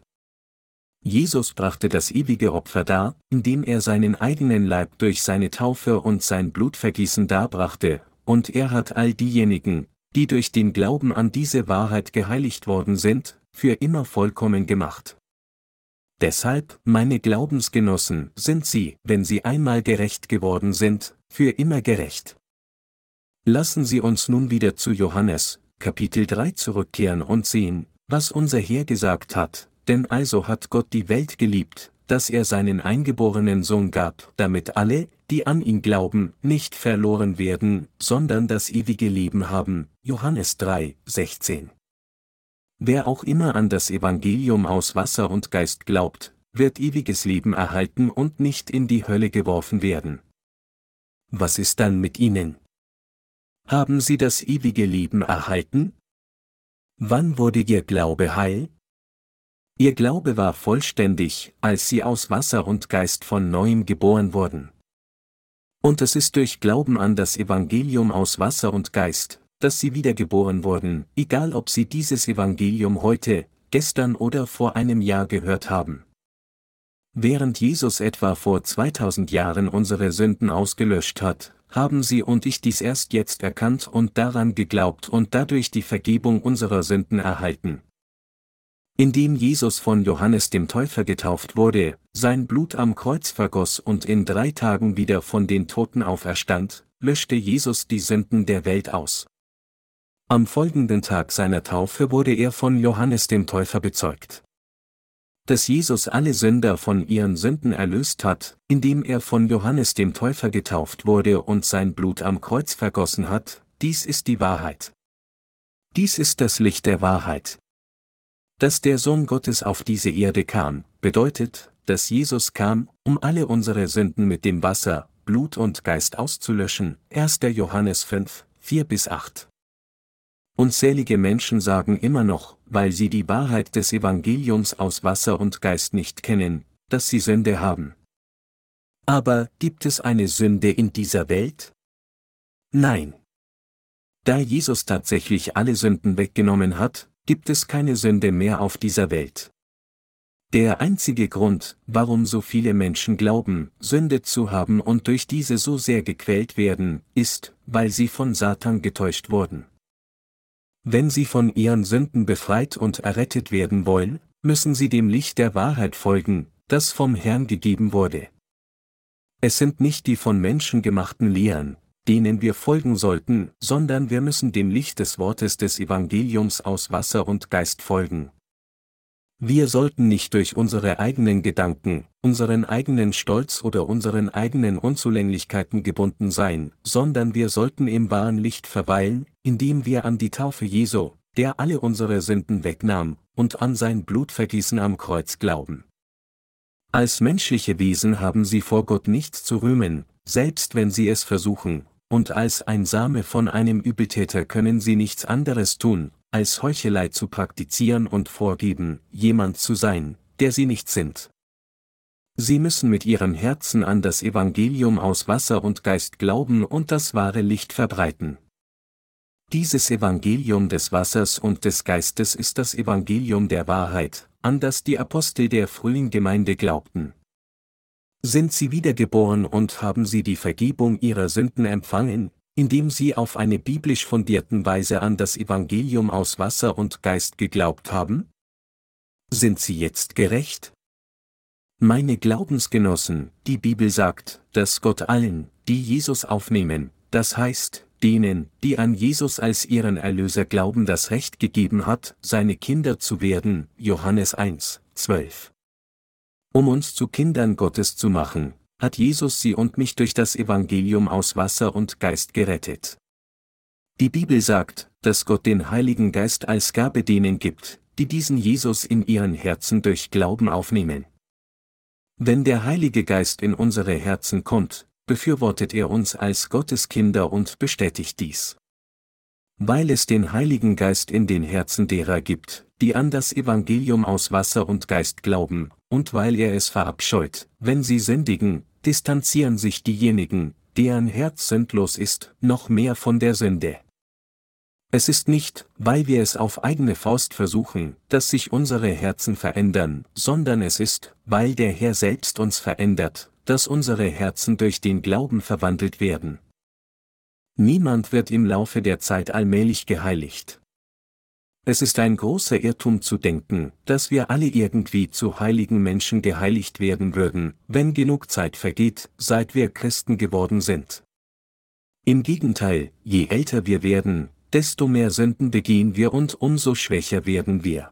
Jesus brachte das ewige Opfer dar, indem er seinen eigenen Leib durch seine Taufe und sein Blutvergießen darbrachte, und er hat all diejenigen, die durch den Glauben an diese Wahrheit geheiligt worden sind, für immer vollkommen gemacht. Deshalb, meine Glaubensgenossen, sind Sie, wenn Sie einmal gerecht geworden sind, für immer gerecht. Lassen Sie uns nun wieder zu Johannes, Kapitel 3 zurückkehren und sehen, was unser Herr gesagt hat, denn also hat Gott die Welt geliebt, dass er seinen eingeborenen Sohn gab, damit alle, die an ihn glauben, nicht verloren werden, sondern das ewige Leben haben. Johannes 3, 16. Wer auch immer an das Evangelium aus Wasser und Geist glaubt, wird ewiges Leben erhalten und nicht in die Hölle geworfen werden. Was ist dann mit ihnen? Haben sie das ewige Leben erhalten? Wann wurde ihr Glaube heil? Ihr Glaube war vollständig, als sie aus Wasser und Geist von neuem geboren wurden. Und es ist durch Glauben an das Evangelium aus Wasser und Geist, dass sie wiedergeboren wurden, egal ob sie dieses Evangelium heute, gestern oder vor einem Jahr gehört haben. Während Jesus etwa vor 2000 Jahren unsere Sünden ausgelöscht hat, haben Sie und ich dies erst jetzt erkannt und daran geglaubt und dadurch die Vergebung unserer Sünden erhalten. Indem Jesus von Johannes dem Täufer getauft wurde, sein Blut am Kreuz vergoss und in drei Tagen wieder von den Toten auferstand, löschte Jesus die Sünden der Welt aus. Am folgenden Tag seiner Taufe wurde er von Johannes dem Täufer bezeugt. Dass Jesus alle Sünder von ihren Sünden erlöst hat, indem er von Johannes dem Täufer getauft wurde und sein Blut am Kreuz vergossen hat, dies ist die Wahrheit. Dies ist das Licht der Wahrheit. Dass der Sohn Gottes auf diese Erde kam, bedeutet, dass Jesus kam, um alle unsere Sünden mit dem Wasser, Blut und Geist auszulöschen. 1. Johannes 5, 4 bis 8. Unzählige Menschen sagen immer noch, weil sie die Wahrheit des Evangeliums aus Wasser und Geist nicht kennen, dass sie Sünde haben. Aber gibt es eine Sünde in dieser Welt? Nein. Da Jesus tatsächlich alle Sünden weggenommen hat, gibt es keine Sünde mehr auf dieser Welt. Der einzige Grund, warum so viele Menschen glauben, Sünde zu haben und durch diese so sehr gequält werden, ist, weil sie von Satan getäuscht wurden. Wenn sie von ihren Sünden befreit und errettet werden wollen, müssen sie dem Licht der Wahrheit folgen, das vom Herrn gegeben wurde. Es sind nicht die von Menschen gemachten Lehren, denen wir folgen sollten, sondern wir müssen dem Licht des Wortes des Evangeliums aus Wasser und Geist folgen. Wir sollten nicht durch unsere eigenen Gedanken, unseren eigenen Stolz oder unseren eigenen Unzulänglichkeiten gebunden sein, sondern wir sollten im wahren Licht verweilen, indem wir an die Taufe Jesu, der alle unsere Sünden wegnahm, und an sein Blutvergießen am Kreuz glauben. Als menschliche Wesen haben sie vor Gott nichts zu rühmen, selbst wenn sie es versuchen, und als ein Same von einem Übeltäter können sie nichts anderes tun, als Heuchelei zu praktizieren und vorgeben, jemand zu sein, der sie nicht sind. Sie müssen mit ihrem Herzen an das Evangelium aus Wasser und Geist glauben und das wahre Licht verbreiten. Dieses Evangelium des Wassers und des Geistes ist das Evangelium der Wahrheit, an das die Apostel der frühen Gemeinde glaubten. Sind sie wiedergeboren und haben sie die Vergebung ihrer Sünden empfangen, indem sie auf eine biblisch fundierten Weise an das Evangelium aus Wasser und Geist geglaubt haben? Sind sie jetzt gerecht? Meine Glaubensgenossen, die Bibel sagt, dass Gott allen, die Jesus aufnehmen, das heißt, denen, die an Jesus als ihren Erlöser glauben, das Recht gegeben hat, seine Kinder zu werden, Johannes 1, 12. Um uns zu Kindern Gottes zu machen, hat Jesus sie und mich durch das Evangelium aus Wasser und Geist gerettet. Die Bibel sagt, dass Gott den Heiligen Geist als Gabe denen gibt, die diesen Jesus in ihren Herzen durch Glauben aufnehmen. Wenn der Heilige Geist in unsere Herzen kommt, befürwortet er uns als Gottes Kinder und bestätigt dies. Weil es den Heiligen Geist in den Herzen derer gibt, die an das Evangelium aus Wasser und Geist glauben, und weil er es verabscheut, wenn sie sündigen, distanzieren sich diejenigen, deren Herz sündlos ist, noch mehr von der Sünde. Es ist nicht, weil wir es auf eigene Faust versuchen, dass sich unsere Herzen verändern, sondern es ist, weil der Herr selbst uns verändert, dass unsere Herzen durch den Glauben verwandelt werden. Niemand wird im Laufe der Zeit allmählich geheiligt. Es ist ein großer Irrtum zu denken, dass wir alle irgendwie zu heiligen Menschen geheiligt werden würden, wenn genug Zeit vergeht, seit wir Christen geworden sind. Im Gegenteil, je älter wir werden, desto mehr Sünden begehen wir und umso schwächer werden wir.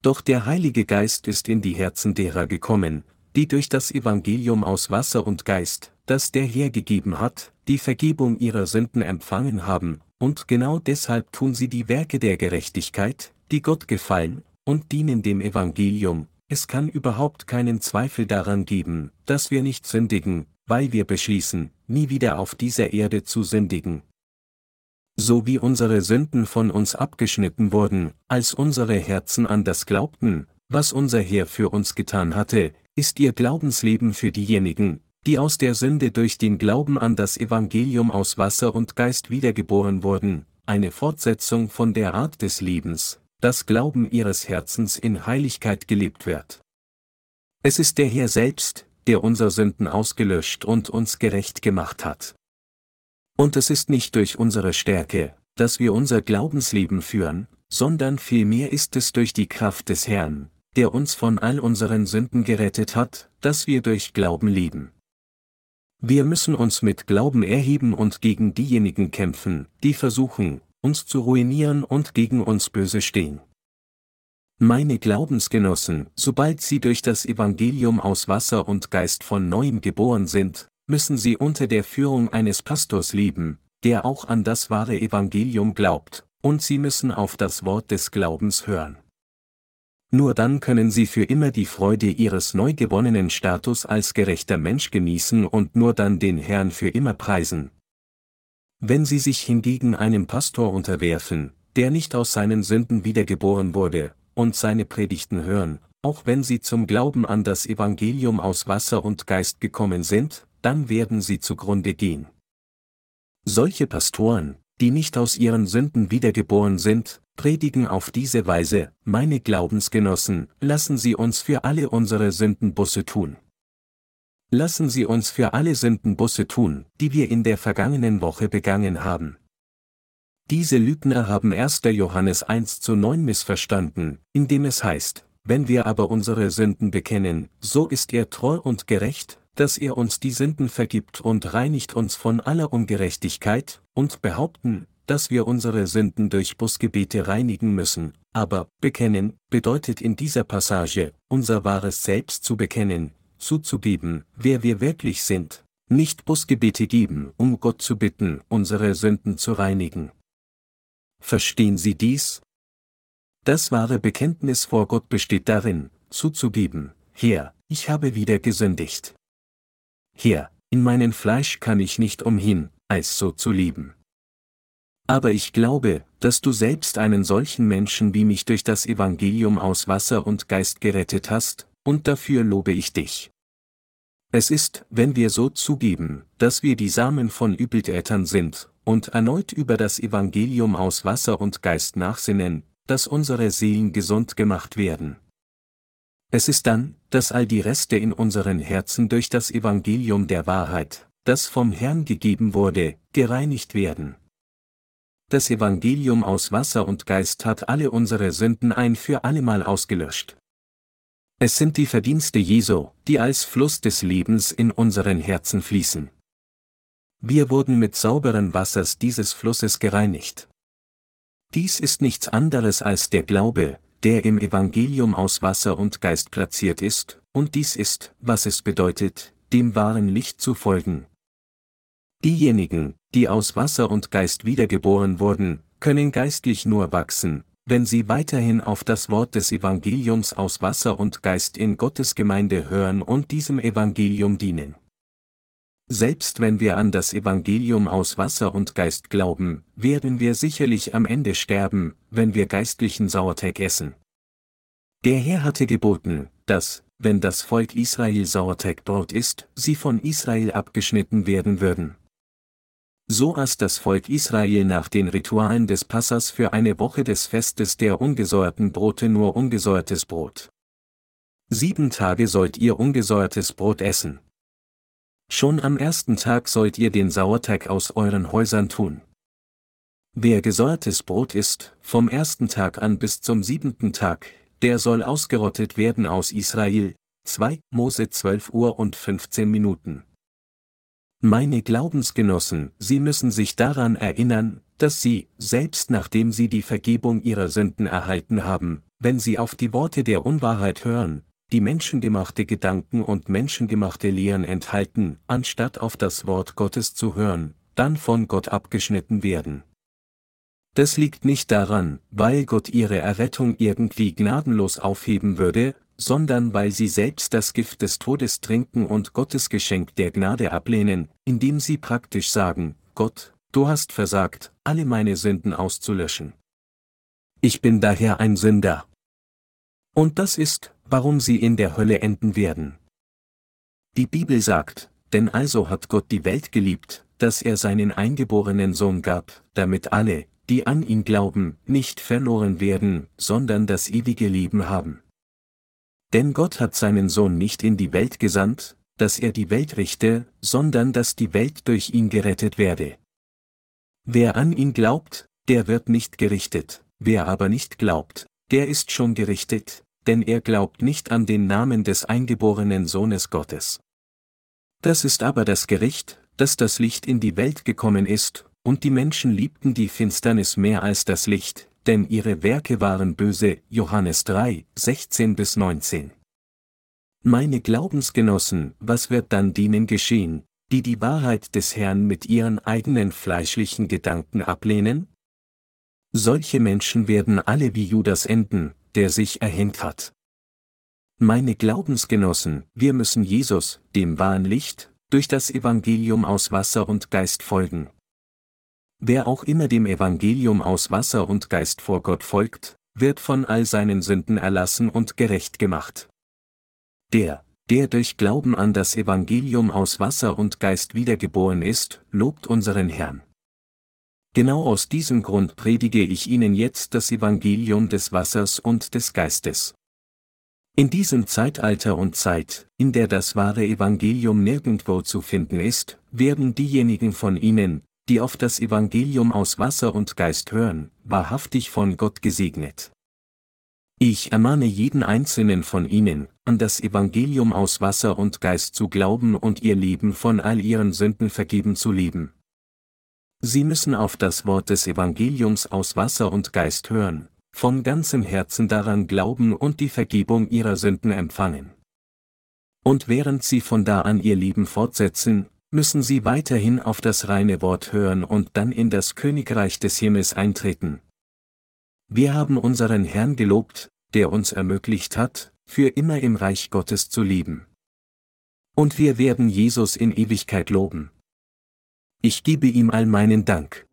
Doch der Heilige Geist ist in die Herzen derer gekommen, die durch das Evangelium aus Wasser und Geist, das der Herr gegeben hat, die Vergebung ihrer Sünden empfangen haben, und genau deshalb tun sie die Werke der Gerechtigkeit, die Gott gefallen, und dienen dem Evangelium. Es kann überhaupt keinen Zweifel daran geben, dass wir nicht sündigen, weil wir beschließen, nie wieder auf dieser Erde zu sündigen. So wie unsere Sünden von uns abgeschnitten wurden, als unsere Herzen an das glaubten, was unser Herr für uns getan hatte, ist ihr Glaubensleben für diejenigen, die aus der Sünde durch den Glauben an das Evangelium aus Wasser und Geist wiedergeboren wurden, eine Fortsetzung von der Art des Lebens, das Glauben ihres Herzens in Heiligkeit gelebt wird. Es ist der Herr selbst, der unser Sünden ausgelöscht und uns gerecht gemacht hat. Und es ist nicht durch unsere Stärke, dass wir unser Glaubensleben führen, sondern vielmehr ist es durch die Kraft des Herrn, der uns von all unseren Sünden gerettet hat, dass wir durch Glauben leben. Wir müssen uns mit Glauben erheben und gegen diejenigen kämpfen, die versuchen, uns zu ruinieren und gegen uns böse stehen. Meine Glaubensgenossen, sobald sie durch das Evangelium aus Wasser und Geist von neuem geboren sind, müssen sie unter der Führung eines Pastors leben, der auch an das wahre Evangelium glaubt, und sie müssen auf das Wort des Glaubens hören. Nur dann können sie für immer die Freude ihres neu gewonnenen Status als gerechter Mensch genießen und nur dann den Herrn für immer preisen. Wenn sie sich hingegen einem Pastor unterwerfen, der nicht aus seinen Sünden wiedergeboren wurde, und seine Predigten hören, auch wenn sie zum Glauben an das Evangelium aus Wasser und Geist gekommen sind, dann werden sie zugrunde gehen. Solche Pastoren, die nicht aus ihren Sünden wiedergeboren sind, predigen auf diese Weise, meine Glaubensgenossen, lassen Sie uns für alle unsere Sünden Busse tun. Lassen Sie uns für alle Sünden Busse tun, die wir in der vergangenen Woche begangen haben. Diese Lügner haben 1. Johannes 1 zu 9 missverstanden, indem es heißt, wenn wir aber unsere Sünden bekennen, so ist er treu und gerecht, dass er uns die Sünden vergibt und reinigt uns von aller Ungerechtigkeit, und behaupten, dass wir unsere Sünden durch Busgebete reinigen müssen, aber bekennen bedeutet in dieser Passage, unser wahres Selbst zu bekennen, zuzugeben, wer wir wirklich sind, nicht Busgebete geben, um Gott zu bitten, unsere Sünden zu reinigen. Verstehen Sie dies? Das wahre Bekenntnis vor Gott besteht darin, zuzugeben, Herr, ich habe wieder gesündigt. Herr, in meinem Fleisch kann ich nicht umhin, als so zu lieben. Aber ich glaube, dass du selbst einen solchen Menschen wie mich durch das Evangelium aus Wasser und Geist gerettet hast, und dafür lobe ich dich. Es ist, wenn wir so zugeben, dass wir die Samen von Übeltätern sind, und erneut über das Evangelium aus Wasser und Geist nachsinnen, dass unsere Seelen gesund gemacht werden. Es ist dann, dass all die Reste in unseren Herzen durch das Evangelium der Wahrheit, das vom Herrn gegeben wurde, gereinigt werden. Das Evangelium aus Wasser und Geist hat alle unsere Sünden ein für allemal ausgelöscht. Es sind die Verdienste Jesu, die als Fluss des Lebens in unseren Herzen fließen. Wir wurden mit sauberen Wassers dieses Flusses gereinigt. Dies ist nichts anderes als der Glaube, der im Evangelium aus Wasser und Geist platziert ist, und dies ist, was es bedeutet, dem wahren Licht zu folgen, Diejenigen, die aus Wasser und Geist wiedergeboren wurden, können geistlich nur wachsen, wenn sie weiterhin auf das Wort des Evangeliums aus Wasser und Geist in Gottes Gemeinde hören und diesem Evangelium dienen. Selbst wenn wir an das Evangelium aus Wasser und Geist glauben, werden wir sicherlich am Ende sterben, wenn wir geistlichen Sauerteig essen. Der Herr hatte geboten, dass, wenn das Volk Israel Sauerteigbrot isst, sie von Israel abgeschnitten werden würden so aß das Volk Israel nach den Ritualen des Passas für eine Woche des Festes der ungesäuerten Brote nur ungesäuertes Brot. Sieben Tage sollt ihr ungesäuertes Brot essen. Schon am ersten Tag sollt ihr den Sauerteig aus euren Häusern tun. Wer gesäuertes Brot isst, vom ersten Tag an bis zum siebenten Tag, der soll ausgerottet werden aus Israel. 2 Mose 12 Uhr und 15 Minuten. Meine Glaubensgenossen, Sie müssen sich daran erinnern, dass sie, selbst nachdem sie die Vergebung ihrer Sünden erhalten haben, wenn sie auf die Worte der Unwahrheit hören, die menschengemachte Gedanken und menschengemachte Lehren enthalten, anstatt auf das Wort Gottes zu hören, dann von Gott abgeschnitten werden. Das liegt nicht daran, weil Gott ihre Errettung irgendwie gnadenlos aufheben würde, sondern weil sie selbst das Gift des Todes trinken und Gottes Geschenk der Gnade ablehnen, indem sie praktisch sagen, Gott, du hast versagt, alle meine Sünden auszulöschen. Ich bin daher ein Sünder. Und das ist, warum sie in der Hölle enden werden. Die Bibel sagt, denn also hat Gott die Welt geliebt, dass er seinen eingeborenen Sohn gab, damit alle, die an ihn glauben, nicht verloren werden, sondern das ewige Leben haben. Denn Gott hat seinen Sohn nicht in die Welt gesandt, dass er die Welt richte, sondern dass die Welt durch ihn gerettet werde. Wer an ihn glaubt, der wird nicht gerichtet, wer aber nicht glaubt, der ist schon gerichtet, denn er glaubt nicht an den Namen des eingeborenen Sohnes Gottes. Das ist aber das Gericht, dass das Licht in die Welt gekommen ist, und die Menschen liebten die Finsternis mehr als das Licht, denn ihre Werke waren böse. Johannes 3, 16 bis 19. Meine Glaubensgenossen, was wird dann denen geschehen, die die Wahrheit des Herrn mit ihren eigenen fleischlichen Gedanken ablehnen? Solche Menschen werden alle wie Judas enden, der sich erhängt hat. Meine Glaubensgenossen, wir müssen Jesus, dem wahren Licht, durch das Evangelium aus Wasser und Geist folgen. Wer auch immer dem Evangelium aus Wasser und Geist vor Gott folgt, wird von all seinen Sünden erlassen und gerecht gemacht. Der, der durch Glauben an das Evangelium aus Wasser und Geist wiedergeboren ist, lobt unseren Herrn. Genau aus diesem Grund predige ich Ihnen jetzt das Evangelium des Wassers und des Geistes. In diesem Zeitalter und Zeit, in der das wahre Evangelium nirgendwo zu finden ist, werden diejenigen von Ihnen, die auf das Evangelium aus Wasser und Geist hören, wahrhaftig von Gott gesegnet. Ich ermahne jeden einzelnen von Ihnen, an das Evangelium aus Wasser und Geist zu glauben und ihr Leben von all ihren Sünden vergeben zu leben. Sie müssen auf das Wort des Evangeliums aus Wasser und Geist hören, von ganzem Herzen daran glauben und die Vergebung ihrer Sünden empfangen. Und während sie von da an ihr Leben fortsetzen, müssen sie weiterhin auf das reine Wort hören und dann in das Königreich des Himmels eintreten. Wir haben unseren Herrn gelobt, der uns ermöglicht hat, für immer im Reich Gottes zu leben. Und wir werden Jesus in Ewigkeit loben. Ich gebe ihm all meinen Dank.